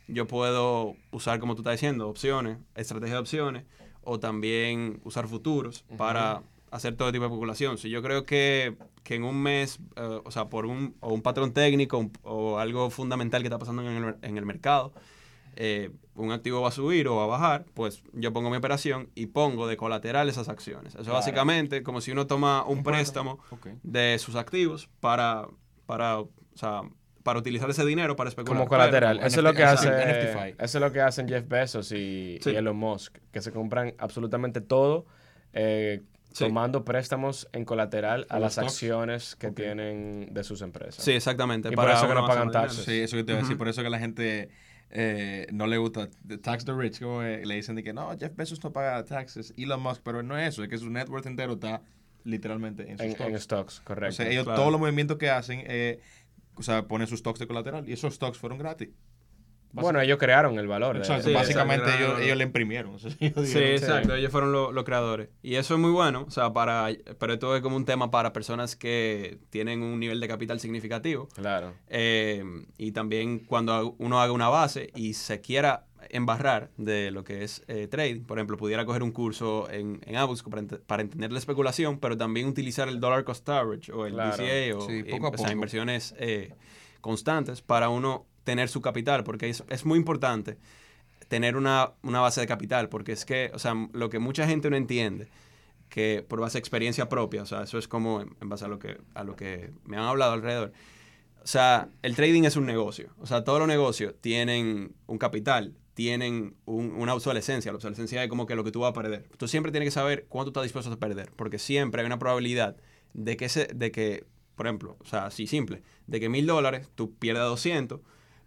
yo puedo usar, como tú estás diciendo, opciones, estrategia de opciones, o también usar futuros para hacer todo tipo de especulación. Si yo creo que, que en un mes, eh, o sea, por un, o un patrón técnico un- o algo fundamental que está pasando en el, en el mercado, eh, un activo va a subir o va a bajar, pues yo pongo mi operación y pongo de colateral esas acciones. Eso Claro. básicamente como si uno toma un préstamo Ok. de sus activos para, para, o sea, para utilizar ese dinero para especular. Como colateral. como Eso es lo que hace. Eso es lo que hacen Jeff Bezos y, Sí. y Elon Musk, que se compran absolutamente todo, eh, Sí. tomando préstamos en colateral a las stocks. acciones que tienen de sus empresas. Sí, exactamente. Y por eso que no pagan taxes. Sí, eso que te iba a decir. Por eso que la gente eh, no le gusta the tax the rich. Como eh, le dicen de que no, Jeff Bezos no paga taxes. Elon Musk, pero no es eso. Es que su net worth entero está literalmente en sus En, stocks. en stocks, o correcto. sea, ellos claro. todos los movimientos que hacen, eh, o sea, ponen sus stocks de colateral. Y esos stocks fueron gratis. Bueno, ellos crearon el valor. de- Exacto. Sí, Básicamente exacto. ellos, ellos le imprimieron. O sea, ellos Sí, exacto. Ellos fueron lo- los creadores. Y eso es muy bueno, o sea, para, pero esto es como un tema para personas que tienen un nivel de capital significativo. Claro. Eh, y también cuando uno haga una base y se quiera embarrar de lo que es eh, trading, por ejemplo, pudiera coger un curso en, en Abusco para, ent- para entender la especulación, pero también utilizar el dollar cost average o el Claro. DCA o, Sí, eh, poco a o sea, poco. inversiones eh, constantes para uno tener su capital, porque es, es muy importante tener una, una base de capital, porque es que, o sea, lo que mucha gente no entiende, que por base de experiencia propia, o sea, eso es como en, base a lo, que, a lo que me han hablado alrededor. O sea, el trading es un negocio. O sea, todos los negocios tienen un capital, tienen un- una obsolescencia. La obsolescencia es como que lo que tú vas a perder. Tú siempre tienes que saber cuánto estás dispuesto a perder, porque siempre hay una probabilidad de que, ese, de que por ejemplo, o sea, así simple, de que mil dólares tú pierdas 200,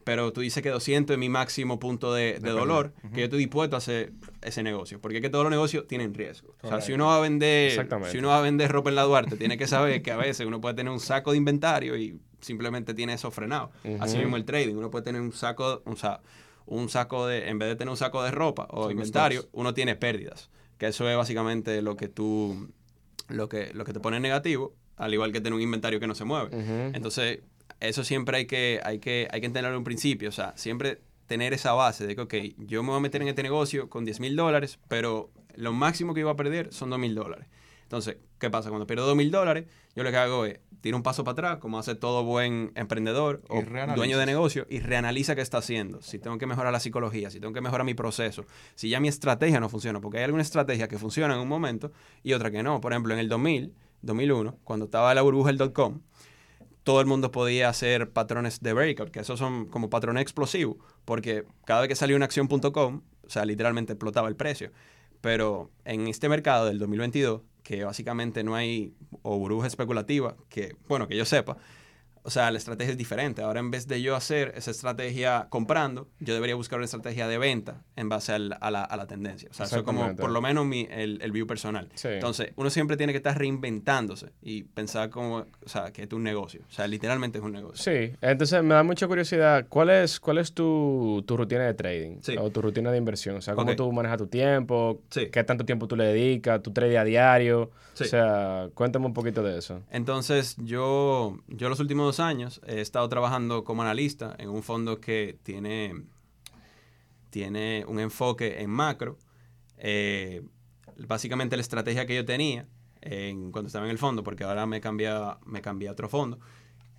pero tú dices que 200 es mi máximo punto de, de dolor, que yo estoy dispuesto a hacer ese negocio. Porque es que todos los negocios tienen riesgo. O sea, si uno va a vender, si uno va a vender ropa en la Duarte, tiene que saber que a veces uno puede tener un saco de inventario y simplemente tiene eso frenado. Así mismo el trading, uno puede tener un saco, un, sa- un saco de, en vez de tener un saco de ropa o inventario, uno tiene pérdidas. Que eso es básicamente lo que tú, lo que, lo que te pone en negativo, al igual que tener un inventario que no se mueve. Entonces, eso siempre hay que, hay que, hay que entenderlo en un principio. O sea, siempre tener esa base de que, ok, yo me voy a meter en este negocio con 10 mil dólares, pero lo máximo que iba a perder son 2 mil dólares. Entonces, ¿qué pasa? Cuando pierdo 2 mil dólares, yo lo que hago es tiro un paso para atrás, como hace todo buen emprendedor o dueño de negocio, y reanaliza qué está haciendo. Si tengo que mejorar la psicología, si tengo que mejorar mi proceso, si ya mi estrategia no funciona, porque hay alguna estrategia que funciona en un momento y otra que no. Por ejemplo, en el 2000, 2001, cuando estaba la burbuja del dot-com, todo el mundo podía hacer patrones de breakout, que esos son como patrones explosivos, porque cada vez que salía una acción.com, o sea, literalmente explotaba el precio. Pero en este mercado del 2022, que básicamente no hay o burbuja especulativa, que, bueno, que yo sepa, o sea, la estrategia es diferente. Ahora, en vez de yo hacer esa estrategia comprando, yo debería buscar una estrategia de venta en base a, la, a, la, tendencia. O sea, eso es como, por lo menos, mi, el, el view personal. Entonces, uno siempre tiene que estar reinventándose y pensar como, o sea, que es un negocio. O sea, literalmente es un negocio. Sí. Entonces, me da mucha curiosidad. ¿Cuál es, cuál es tu, tu rutina de trading? O tu rutina de inversión. O sea, cómo tú manejas tu tiempo, qué tanto tiempo tú le dedicas, tu trade a diario. O sea, cuéntame un poquito de eso. Entonces, yo, yo los últimos años he estado trabajando como analista en un fondo que tiene, tiene un enfoque en macro. Eh, básicamente la estrategia que yo tenía en, cuando estaba en el fondo, porque ahora me cambié, me cambié a otro fondo,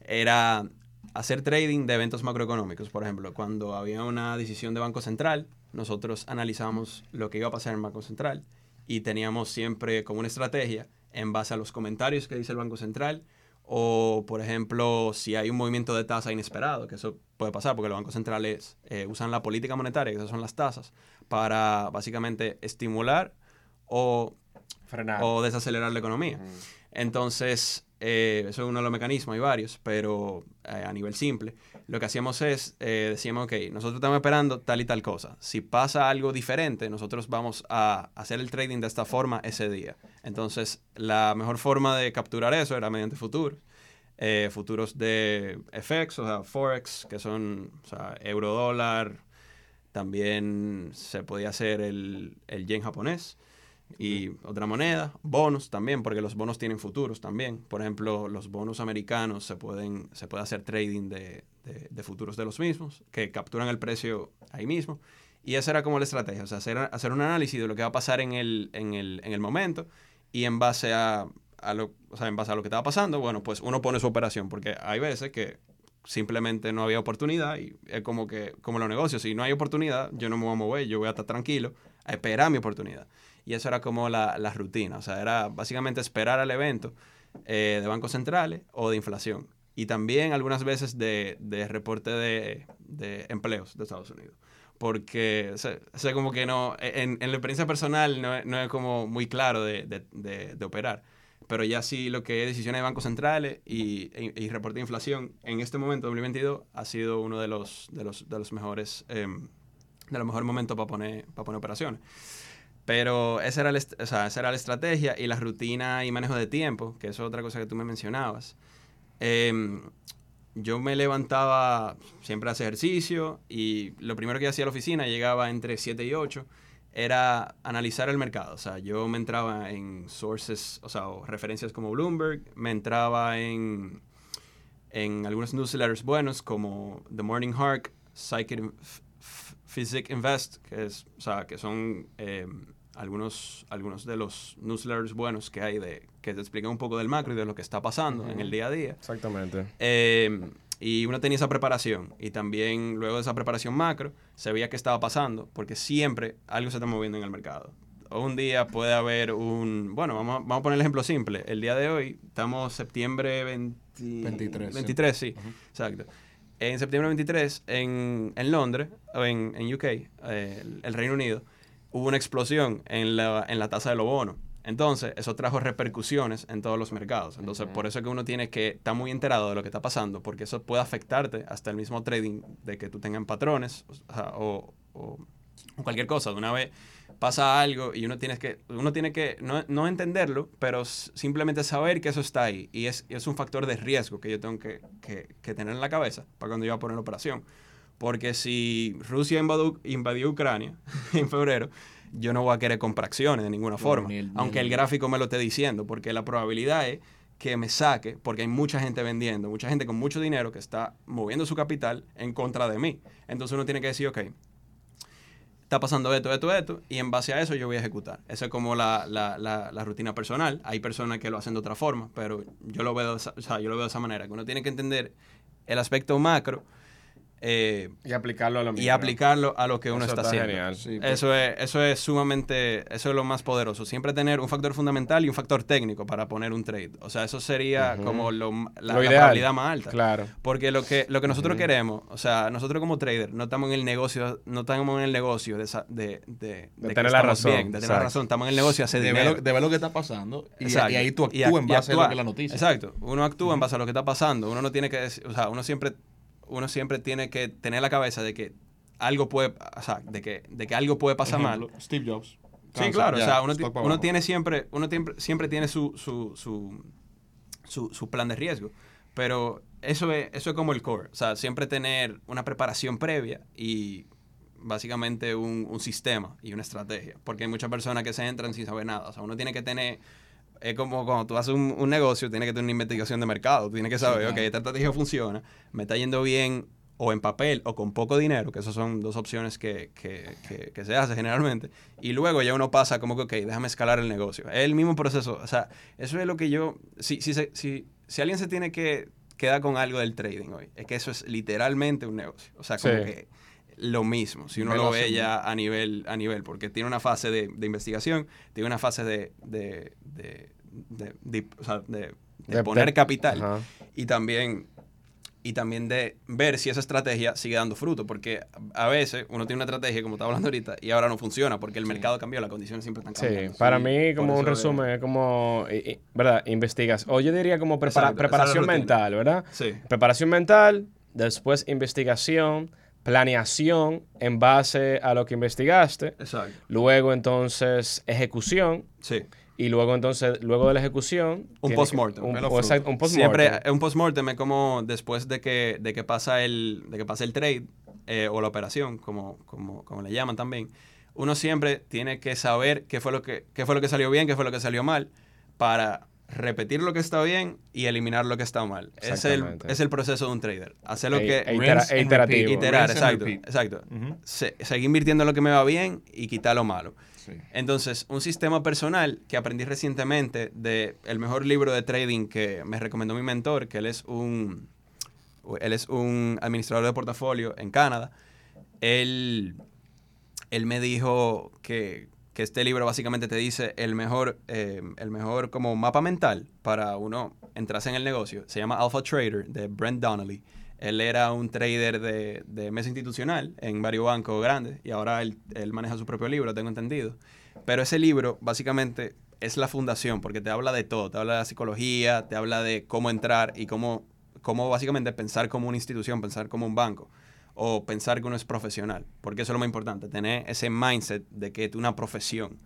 era hacer trading de eventos macroeconómicos. Por ejemplo, cuando había una decisión de Banco Central, nosotros analizábamos lo que iba a pasar en el Banco Central y teníamos siempre como una estrategia en base a los comentarios que dice el Banco Central o, por ejemplo, si hay un movimiento de tasa inesperado, que eso puede pasar porque los bancos centrales eh, usan la política monetaria, que esas son las tasas, para básicamente estimular o, Frenar. o desacelerar la economía. Entonces, eh, eso es uno de los mecanismos, hay varios, pero eh, a nivel simple, lo que hacíamos es, eh, decíamos, ok, nosotros estamos esperando tal y tal cosa. Si pasa algo diferente, nosotros vamos a hacer el trading de esta forma ese día. Entonces, la mejor forma de capturar eso era mediante futuros. futuros de FX, o sea, Forex, que son o sea, euro dólar. También se podía hacer el, el yen japonés y otra moneda, bonos también, porque los bonos tienen futuros también. Por ejemplo, los bonos americanos se pueden se puede hacer trading de, de, futuros de los mismos, que capturan el precio ahí mismo. Y esa era como la estrategia, o sea, hacer, hacer un análisis de lo que va a pasar en el, en el, en el momento y en base a, a lo, o sea, en base a lo que estaba pasando, bueno, pues uno pone su operación, porque hay veces que simplemente no había oportunidad y es como que, como los negocios, si no hay oportunidad, yo no me voy a mover, yo voy a estar tranquilo a esperar mi oportunidad. Y eso era como la, la rutina, o sea, era básicamente esperar al evento eh, de bancos centrales o de inflación. Y también algunas veces de, de reporte de, de, empleos de Estados Unidos. Porque, o sea, como que no, en, en, la experiencia personal no, no, es como muy claro de, de, operar. Pero ya sí lo que es decisiones de bancos centrales y, y, reporte de inflación en este momento, 2022, ha sido uno de los, de los, de los mejores, em, de los mejores momentos para poner, para poner operaciones. Pero esa era, o sea, esa era la estrategia y la rutina y manejo de tiempo, que eso es otra cosa que tú me mencionabas. Em, yo me levantaba siempre a hacer ejercicio y lo primero que hacía la oficina, llegaba entre 7 y 8, era analizar el mercado. O sea, yo me entraba en sources, o sea, referencias como Bloomberg, me entraba en, en algunos newsletters buenos como The Morning Hark, Psychic Physic Invest, que, es, o sea, que son em, algunos, algunos de los newsletters buenos que hay de que te explican un poco del macro y de lo que está pasando en el día a día. Exactamente. Eh, y uno tenía esa preparación y también luego de esa preparación macro se veía qué estaba pasando porque siempre algo se está moviendo en el mercado. Un día puede haber un... Bueno, vamos, vamos a poner el ejemplo simple. El día de hoy estamos septiembre 23. 23, sí. Exacto. En septiembre 23 en, en Londres, o en, en UK, eh, el Reino Unido, hubo una explosión en la, en la tasa de los bonos. Entonces, eso trajo repercusiones en todos los mercados. Entonces, por eso es que uno tiene que estar muy enterado de lo que está pasando, porque eso puede afectarte hasta el mismo trading de que tú tengas patrones o, o, cualquier cosa. De una vez pasa algo y uno tiene que, uno tiene que no, no entenderlo, pero simplemente saber que eso está ahí. Y es, es un factor de riesgo que yo tengo que, que, que, tener en la cabeza para cuando yo voy a poner operación. Porque si Rusia invadió, Ucrania en febrero, yo no voy a querer comprar acciones de ninguna forma. aunque el gráfico me lo esté diciendo, porque la probabilidad es que me saque, porque hay mucha gente vendiendo, mucha gente con mucho dinero que está moviendo su capital en contra de mí. Entonces uno tiene que decir, ok, está pasando esto, esto, esto, y en base a eso yo voy a ejecutar. Esa es como la, la, la, rutina personal. Hay personas que lo hacen de otra forma, pero yo lo veo, o sea, yo lo veo de esa manera, que uno tiene que entender el aspecto macro eh, Y aplicarlo a lo mismo. y aplicarlo a lo que uno Eso está, está haciendo. genial. Sí, pues. Eso es, eso es sumamente, eso es lo más poderoso. Siempre tener un factor fundamental y un factor técnico para poner un trade. O sea, eso sería como lo, la, Lo la probabilidad más alta. Claro. Porque lo que, lo que nosotros queremos, o sea, nosotros como trader no estamos en el negocio, no estamos en el negocio de, de, de, De tener la razón, bien, de tener la razón. Estamos en el negocio de hacer De ver, lo, de ver lo que está pasando y, ahí tú Y actúas ac- en base a lo que es la noticia. Exacto. Uno actúa en base a lo que está pasando. Uno no tiene que decir, o sea, uno siempre, uno siempre tiene que tener la cabeza de que algo puede, o sea, de que, de que algo puede pasar mal. Ejemplo, Steve Jobs. Sí, claro. o sea, uno, uno tiene siempre, uno siempre, siempre tiene su, su, su, su, su plan de riesgo. Pero eso es, eso es como el core. O sea, siempre tener una preparación previa y básicamente un, un sistema y una estrategia. Porque hay muchas personas que se entran sin saber nada. O sea, uno tiene que tener... Es como cuando tú haces un, un negocio, tienes que tener una investigación de mercado. Tú tienes que saber, claro. ok, esta estrategia funciona, me está yendo bien o en papel o con poco dinero, que esas son dos opciones que, que, que, que se hace generalmente. Y luego ya uno pasa como que, ok, déjame escalar el negocio. Es el mismo proceso. O sea, eso es lo que yo... Si, si, se- si, si alguien se tiene que quedar con algo del trading hoy, es que eso es literalmente un negocio. O sea, como Sí. que lo mismo, si uno lo ve ya a nivel, a nivel, porque tiene una fase de, de investigación, tiene una fase de, de, de, de- de- o sea, de- de De- poner de- capital Ajá. y también y también de ver si esa estrategia sigue dando fruto, porque a veces uno tiene una estrategia, como estaba hablando ahorita, y ahora no funciona, porque el mercado cambió, las condiciones siempre están Sí, cambiando. para Sí, mí como un resumen es como, ¿verdad? Investigas. O yo diría como prepara- Exacto, preparación mental, ¿verdad? Sí, Preparación mental, después investigación, planeación en base a lo que investigaste, exacto. luego entonces ejecución Sí. y luego entonces, luego de la ejecución... Un postmortem. Un, o fruto. un postmortem. Siempre un postmortem es como después de que, de que pasa el, de que pasa el trade eh, o la operación, como, como, como le llaman también. Uno siempre tiene que saber qué fue, lo que, qué fue lo que salió bien, qué fue lo que salió mal, para repetir lo que está bien y eliminar lo que está mal. Es el, es el proceso de un trader. Hacer lo E- que... e itera- e iterativo. repeat. iterar, exacto. Exacto. Ujú. Se- seguir invirtiendo en lo que me va bien y quitar lo malo. Sí. Entonces, un sistema personal que aprendí recientemente de el mejor libro de trading que me recomendó mi mentor, que él es un él es un administrador de portafolio en Canadá. Él, él me dijo que, que este libro básicamente te dice el mejor, eh, el mejor como mapa mental para uno entrarse en el negocio. Se llama Alpha Trader de Brent Donnelly. Él era un trader de, de mesa institucional en varios bancos grandes y ahora él, él maneja su propio libro, tengo entendido. Pero ese libro básicamente es la fundación porque te habla de todo, te habla de la psicología, te habla de cómo entrar y cómo, cómo básicamente pensar como una institución, pensar como un banco o pensar que uno es profesional, porque eso es lo más importante, tener ese mindset de que es una profesión.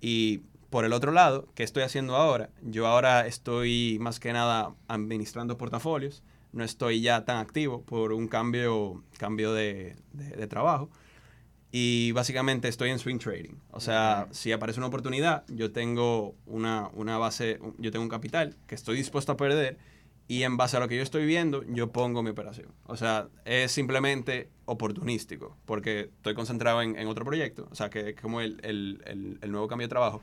Y por el otro lado, ¿qué estoy haciendo ahora? Yo ahora estoy más que nada administrando portafolios, no estoy ya tan activo por un cambio, cambio de, de- de trabajo. Y básicamente estoy en swing trading. O sea, si aparece una oportunidad, yo tengo una, una base, yo tengo un capital que estoy dispuesto a perder y en base a lo que yo estoy viendo, yo pongo mi operación. O sea, es simplemente oportunístico, porque estoy concentrado en, en otro proyecto, o sea, que es como el, el- el- el nuevo cambio de trabajo.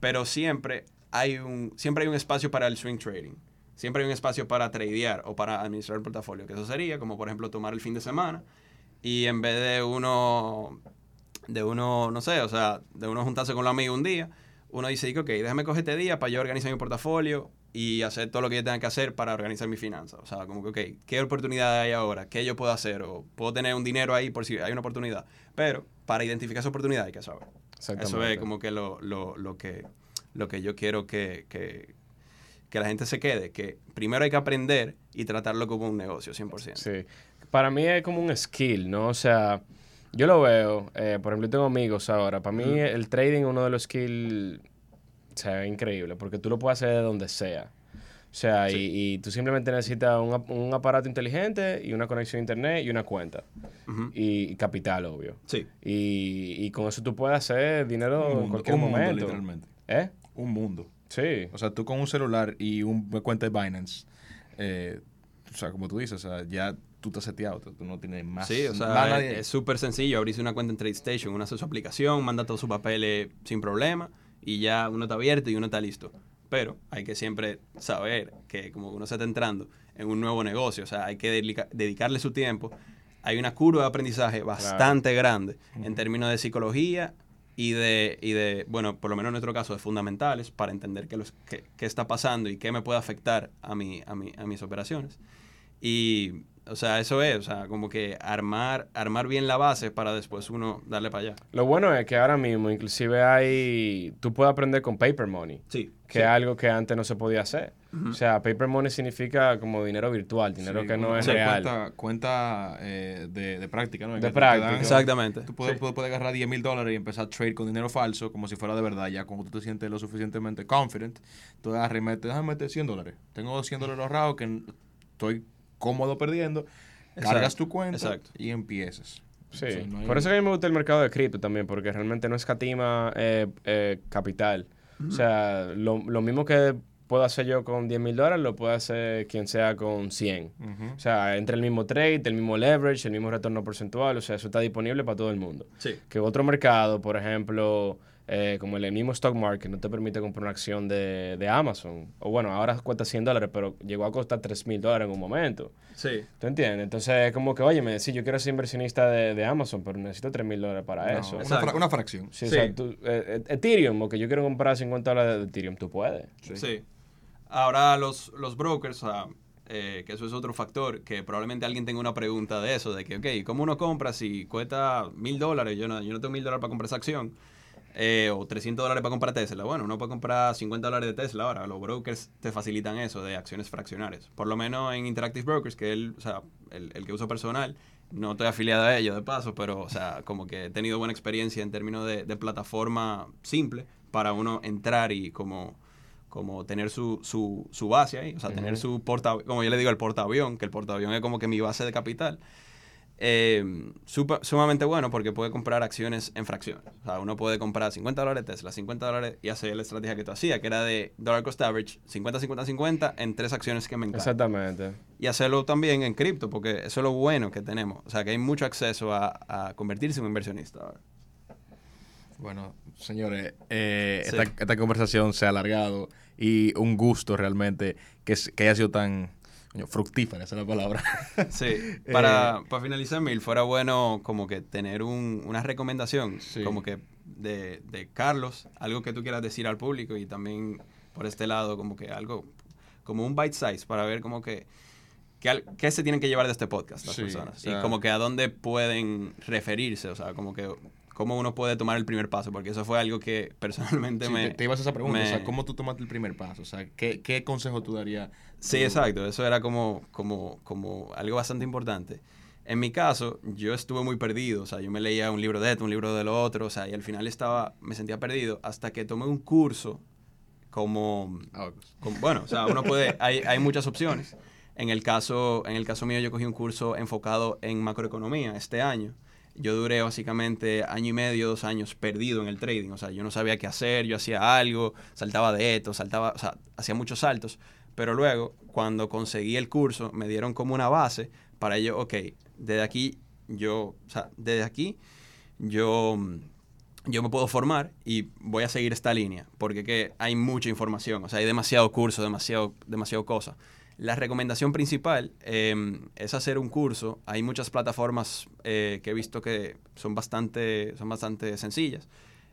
Pero siempre hay, un, siempre hay un espacio para el swing trading. Siempre hay un espacio para tradear o para administrar el portafolio, que eso sería como, por ejemplo, tomar el fin de semana y en vez de uno, de uno, no sé, o sea, de uno juntarse con los amigos un día, uno dice, ok, déjame coger este día para yo organizar mi portafolio y hacer todo lo que yo tenga que hacer para organizar mi finanzas. O sea, como que, ok, ¿qué oportunidad hay ahora? ¿Qué yo puedo hacer? O puedo tener un dinero ahí por si hay una oportunidad. Pero para identificar esa oportunidad hay que saber. Eso es como que lo, lo, lo que lo que yo quiero que, que, que la gente se quede, que primero hay que aprender y tratarlo como un negocio, 100%. Sí. Para mí es como un skill, ¿no? O sea, yo lo veo, eh, por ejemplo, yo tengo amigos ahora. Para mí el trading es uno de los skills, o sea, increíble, porque tú lo puedes hacer de donde sea. O sea, Sí. y, y tú simplemente necesitas un, ap- un aparato inteligente y una conexión a internet y una cuenta. Y, y capital, obvio. Sí, Y, y con eso tú puedes hacer dinero en cualquier un mundo, momento. literalmente. ¿Eh? Un mundo. Sí. O sea, tú con un celular y un- una cuenta de Binance, eh, o sea, como tú dices, o sea, ya tú estás seteado, tú tú no tienes más. sí, o sea, es súper sencillo abrirse una cuenta en TradeStation, uno hace su aplicación, manda todos sus papeles sin problema y ya uno está abierto y uno está listo. Pero hay que siempre saber que como uno se está entrando en un nuevo negocio, o sea, hay que dedica- dedicarle su tiempo hay una curva de aprendizaje bastante grande en términos de psicología y de, y de, bueno, por lo menos en nuestro caso, de fundamentales para entender qué, los, qué, qué está pasando y qué me puede afectar a, mi, a, mi, a mis operaciones. Y o sea, eso es, o sea, como que armar, armar bien la base para después uno darle para allá. Lo bueno es que ahora mismo inclusive hay, tú puedes aprender con paper money. Sí. Que es algo que antes no se podía hacer. O sea, paper money significa como dinero virtual, dinero que no es Sí, real. Cuenta, cuenta eh, de, de práctica, ¿no? De Que práctica. dan- Exactamente. Tú puedes, Sí. puedes- puedes agarrar 10 mil dólares y empezar a trade con dinero falso como si fuera de verdad. Ya cuando tú te sientes lo suficientemente confident, tú agarras y metes, déjame meter 100 dólares. Tengo 100 dólares ahorrados que estoy cómodo perdiendo. Exacto, Cargas tu cuenta exacto. y empiezas. Sí, O sea, no hay- por eso que a mí me gusta el mercado de cripto también, porque realmente no escatima eh, eh, capital. O sea, lo, lo mismo que puedo hacer yo con 10 mil dólares, lo puede hacer quien sea con 100. Ujú. O sea, entre el mismo trade, el mismo leverage, el mismo retorno porcentual, o sea, eso está disponible para todo el mundo. Sí. Que otro mercado, por ejemplo, eh, como el mismo stock market, no te permite comprar una acción de, de Amazon. O bueno, ahora cuesta 100 dólares, pero llegó a costar 3 mil dólares en un momento. Sí. ¿Tú entiendes? Entonces es como que, oye, me decís, yo quiero ser inversionista de, de Amazon, pero necesito 3 mil dólares para No, eso. una, Exacto. fra- una fracción. Sí, o Sí. sea, tú, eh, eh, Ethereum, o que yo quiero comprar 50 dólares de Ethereum, tú puedes. Sí. Ahora los, los brokers, o sea, eh, que eso es otro factor, que probablemente alguien tenga una pregunta de eso, de que, ok, ¿cómo uno compra si cuesta mil dólares? Yo no, yo no tengo mil dólares para comprar esa acción. Eh, o 300 dólares para comprar Tesla. Bueno, uno puede comprar 50 dólares de Tesla ahora. Los brokers te facilitan eso de acciones fraccionarias. Por lo menos en Interactive Brokers, que es el, o sea, el, el que uso personal, no estoy afiliado a ellos de paso, pero o sea, como que he tenido buena experiencia en términos de, de plataforma simple para uno entrar y como como tener su, su, su base ahí, o sea, tener su porta, como yo le digo, el portaavión, que el portaavión es como que mi base de capital. Eh, supa- sumamente bueno porque puede comprar acciones en fracciones. O sea, uno puede comprar 50 dólares Tesla, 50 dólares y hacer la estrategia que tú hacías, que era de dollar cost average, 50, 50, 50 en tres acciones que me encantan. Exactamente. Y hacerlo también en cripto, porque eso es lo bueno que tenemos. O sea, que hay mucho acceso a, a convertirse en un inversionista ahora. Bueno, señores, eh, Sí. esta, esta conversación se ha alargado y un gusto realmente que, es- que haya sido tan fructífera, esa es la palabra. Sí, para, para finalizar, Mil, fuera bueno como que tener un- una recomendación, Sí. como que de, de Carlos, algo que tú quieras decir al público y también por este lado, como que algo, como un bite size para ver como que qué, al- qué se tienen que llevar de este podcast las Sí, personas o sea- y como que a dónde pueden referirse, o sea, como que cómo uno puede tomar el primer paso, porque eso fue algo que personalmente Sí, me... te, te ibas a esa pregunta, o sea, me- ¿cómo tú tomaste el primer paso? O sea, ¿qué, qué consejo tú darías? Sí, exacto. Eso era como, como, como algo bastante importante. En mi caso, yo estuve muy perdido. O sea, yo me leía un libro de esto, un libro de lo otro. O sea, y al final estaba, me sentía perdido hasta que tomé un curso como, como- bueno, o sea, uno puede, hay, hay muchas opciones. En el, caso, en el caso mío, yo cogí un curso enfocado en macroeconomía este año. Yo duré básicamente año y medio, dos años perdido en el trading. O sea, yo no sabía qué hacer, yo hacía algo, saltaba de esto, saltaba, o sea, hacía muchos saltos. Pero luego, cuando conseguí el curso, me dieron como una base para ello, ok, desde aquí, yo, o sea, desde aquí, yo, yo me puedo formar y voy a seguir esta línea, porque que hay mucha información, o sea, hay demasiado curso, demasiado, demasiado cosa. La recomendación principal eh, es hacer un curso. Hay muchas plataformas eh, que he visto que son bastante, son bastante sencillas.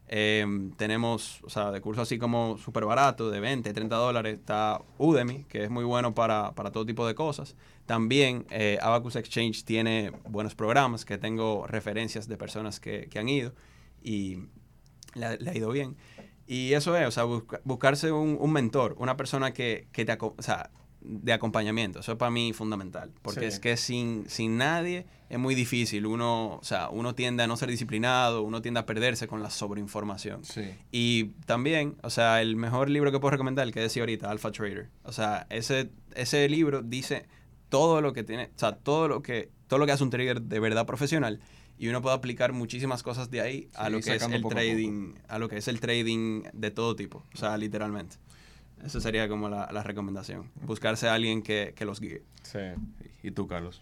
Eh, tenemos, o sea, de cursos así como súper barato, de 20, 30 dólares, está Udemy, que es muy bueno para, para todo tipo de cosas. También eh, Abacus Exchange tiene buenos programas, que tengo referencias de personas que, que han ido y le, le ha ido bien. Y eso es, o sea, busca- buscarse un, un mentor, una persona que, que te, o sea, de acompañamiento. Eso es para mí fundamental, porque Sí. es que sin, sin nadie es muy difícil. Uno, o sea, uno tiende a no ser disciplinado, uno tiende a perderse con la sobreinformación. Sí. Y también, o sea, el mejor libro que puedo recomendar, el que decía ahorita, Alpha Trader. O sea, ese, ese libro dice todo lo que tiene, o sea, todo lo que, todo lo que hace un trader de verdad profesional. Y uno puede aplicar muchísimas cosas de ahí a lo que es el a trading, a lo que es el trading de todo tipo. O sea, literalmente. Esa sería como la, la recomendación. Buscarse a alguien que, que los guíe. Sí. ¿Y tú, Carlos?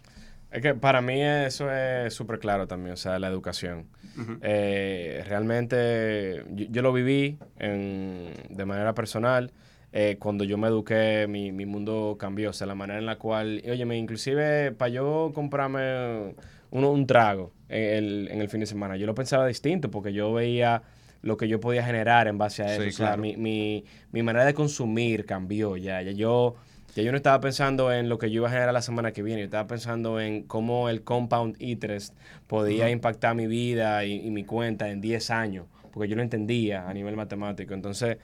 Es que para mí eso es súper claro también, o sea, la educación. Eh, realmente yo, yo lo viví en- de manera personal. Eh, cuando yo me eduqué, mi, mi mundo cambió. O sea, la manera en la cual, oye, inclusive para yo comprarme uno, un trago en el, en el fin de semana. Yo lo pensaba distinto porque yo veía lo que yo podía generar en base a eso. Sí, o sea, claro. mi, mi, mi manera de consumir cambió ya. Ya yo, ya yo no estaba pensando en lo que yo iba a generar la semana que viene. Yo estaba pensando en cómo el compound interest podía impactar mi vida y, y mi cuenta en 10 años. Porque yo lo entendía a nivel matemático. Entonces,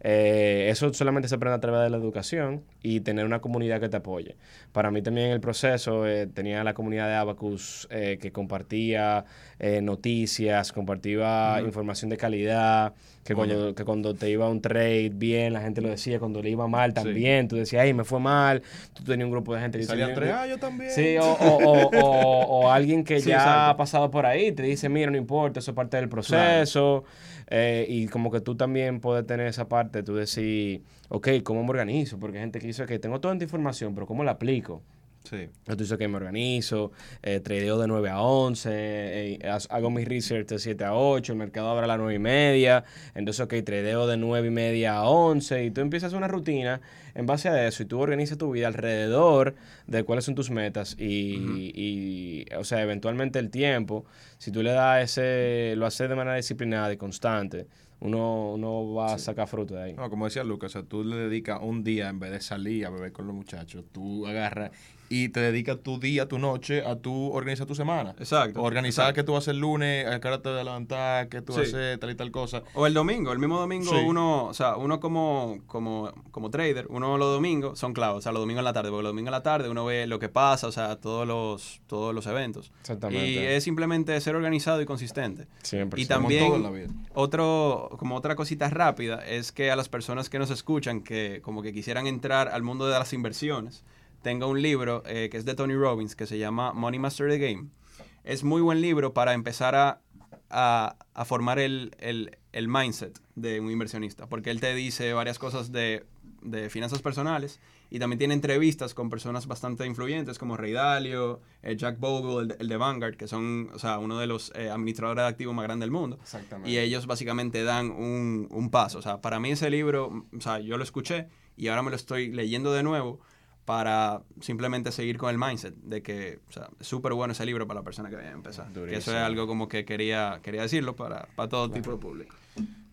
eh, eso solamente se aprende a través de la educación y tener una comunidad que te apoye. Para mí también el proceso eh, tenía la comunidad de Abacus eh, que compartía eh, noticias, compartía información de calidad, que cuando, que cuando te iba un trade bien, la gente lo decía, cuando le iba mal también, tú decías, ay, me fue mal, tú tenías un grupo de gente que Salían dice, tres, ah, yo también. Sí, o, o, o, alguien que Sí, ya exacto. ha pasado por ahí, te dice, mira, no importa, eso es parte del proceso. eh, y como que tú también puedes tener esa parte, tú decir, ok, ¿cómo me organizo? Porque hay gente que dice, ok, tengo toda esta información, pero ¿cómo la aplico? Sí. Entonces que me organizo, eh, tradeo de 9 a 11, eh, hago mi research de 7 a 8, el mercado abre a las 9 y media, entonces ok, tradeo de 9 y media a 11 y tú empiezas una rutina en base a eso y tú organizas tu vida alrededor de cuáles son tus metas y, y, o sea, eventualmente el tiempo, si tú le das ese, lo haces de manera disciplinada y constante, uno, uno va a sacar fruto de ahí. No, como decía Lucas, o sea, tú le dedicas un día en vez de salir a beber con los muchachos, tú agarras y te dedicas tu día, tu noche a tú organizar tu semana. Exacto, Organizar exacto. qué tú vas a hacer el lunes, a qué hora te vas a levantar, qué tú vas a Sí. hacer, tal y tal cosa. O el domingo, el mismo domingo Sí. uno, o sea, uno como, como, como trader, uno los domingos son claves, o sea, los domingos en la tarde, porque los domingos en la tarde uno ve lo que pasa, o sea, todos los, todos los eventos. Exactamente. Y es simplemente ser organizado y consistente. 100%. Y también, todo en la vida. otro, como otra cosita rápida, es que a las personas que nos escuchan, que como que quisieran entrar al mundo de las inversiones, tenga un libro eh, que es de Tony Robbins, que se llama Money Master the Game. Es muy buen libro para empezar a, a- a formar el, el- el mindset de un inversionista, porque él te dice varias cosas de, de finanzas personales y también tiene entrevistas con personas bastante influyentes como Ray Dalio, eh, Jack Bogle, el, de- el de Vanguard, que son o sea, uno de los eh, administradores de activos más grandes del mundo. Exactamente. Y ellos básicamente dan un, un paso. O sea, para mí ese libro, o sea, yo lo escuché y ahora me lo estoy leyendo de nuevo para simplemente seguir con el mindset de que, o sea, es súper bueno ese libro para la persona que vaya a empezar. Que eso es algo como que quería, quería decirlo para, para todo tipo de público.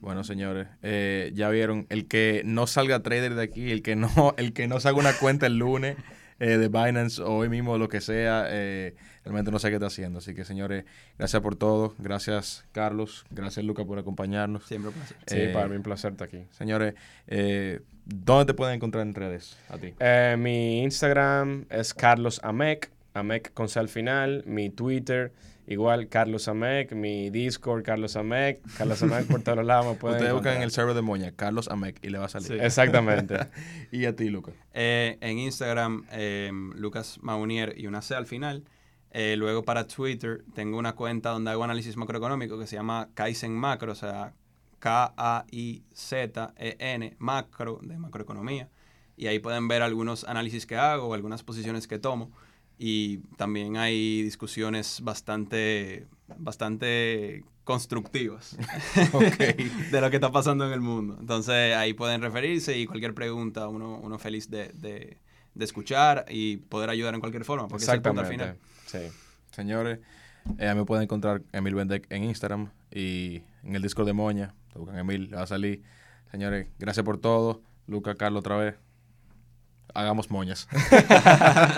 Bueno, señores, eh, ya vieron, el que no salga trader de aquí, el que no, el que no salga una cuenta el lunes eh, de Binance o hoy mismo lo que sea, eh, realmente no sé qué está haciendo. Así que, señores, gracias por todo. Gracias, Carlos. Gracias, Luca, por acompañarnos. Siempre un placer. Sí, Eh, para mí un placer estar aquí. Señores, eh, ¿dónde te pueden encontrar en redes a ti? Eh, mi Instagram es Carlos Amec, Amec con C al final. Mi Twitter, igual Carlos Amec. Mi Discord, Carlos Amec. Carlos Amec por todos lados me pueden Ustedes buscan en el server de Moña, Carlos Amec, y le va a salir. Sí. Exactamente. y a ti, Luca. Eh, en Instagram, eh, Lucas Maunier y una C al final. Eh, luego para Twitter tengo una cuenta donde hago análisis macroeconómico que se llama Kaizen Macro, o sea, K-A-I-Z-E-N, macro, de macroeconomía. Y ahí pueden ver algunos análisis que hago, algunas posiciones que tomo. Y también hay discusiones bastante, bastante constructivas de lo que está pasando en el mundo. Entonces ahí pueden referirse y cualquier pregunta, uno, uno feliz de, de- de escuchar y poder ayudar en cualquier forma, porque ese es el punto al final. Exactamente. Sí. Señores, eh, me pueden encontrar Emil Bendec en Instagram y en el Discord de Moña. Te buscan Emil, va a salir. Señores, gracias por todo. Luca, Carlos, otra vez. Hagamos moñas.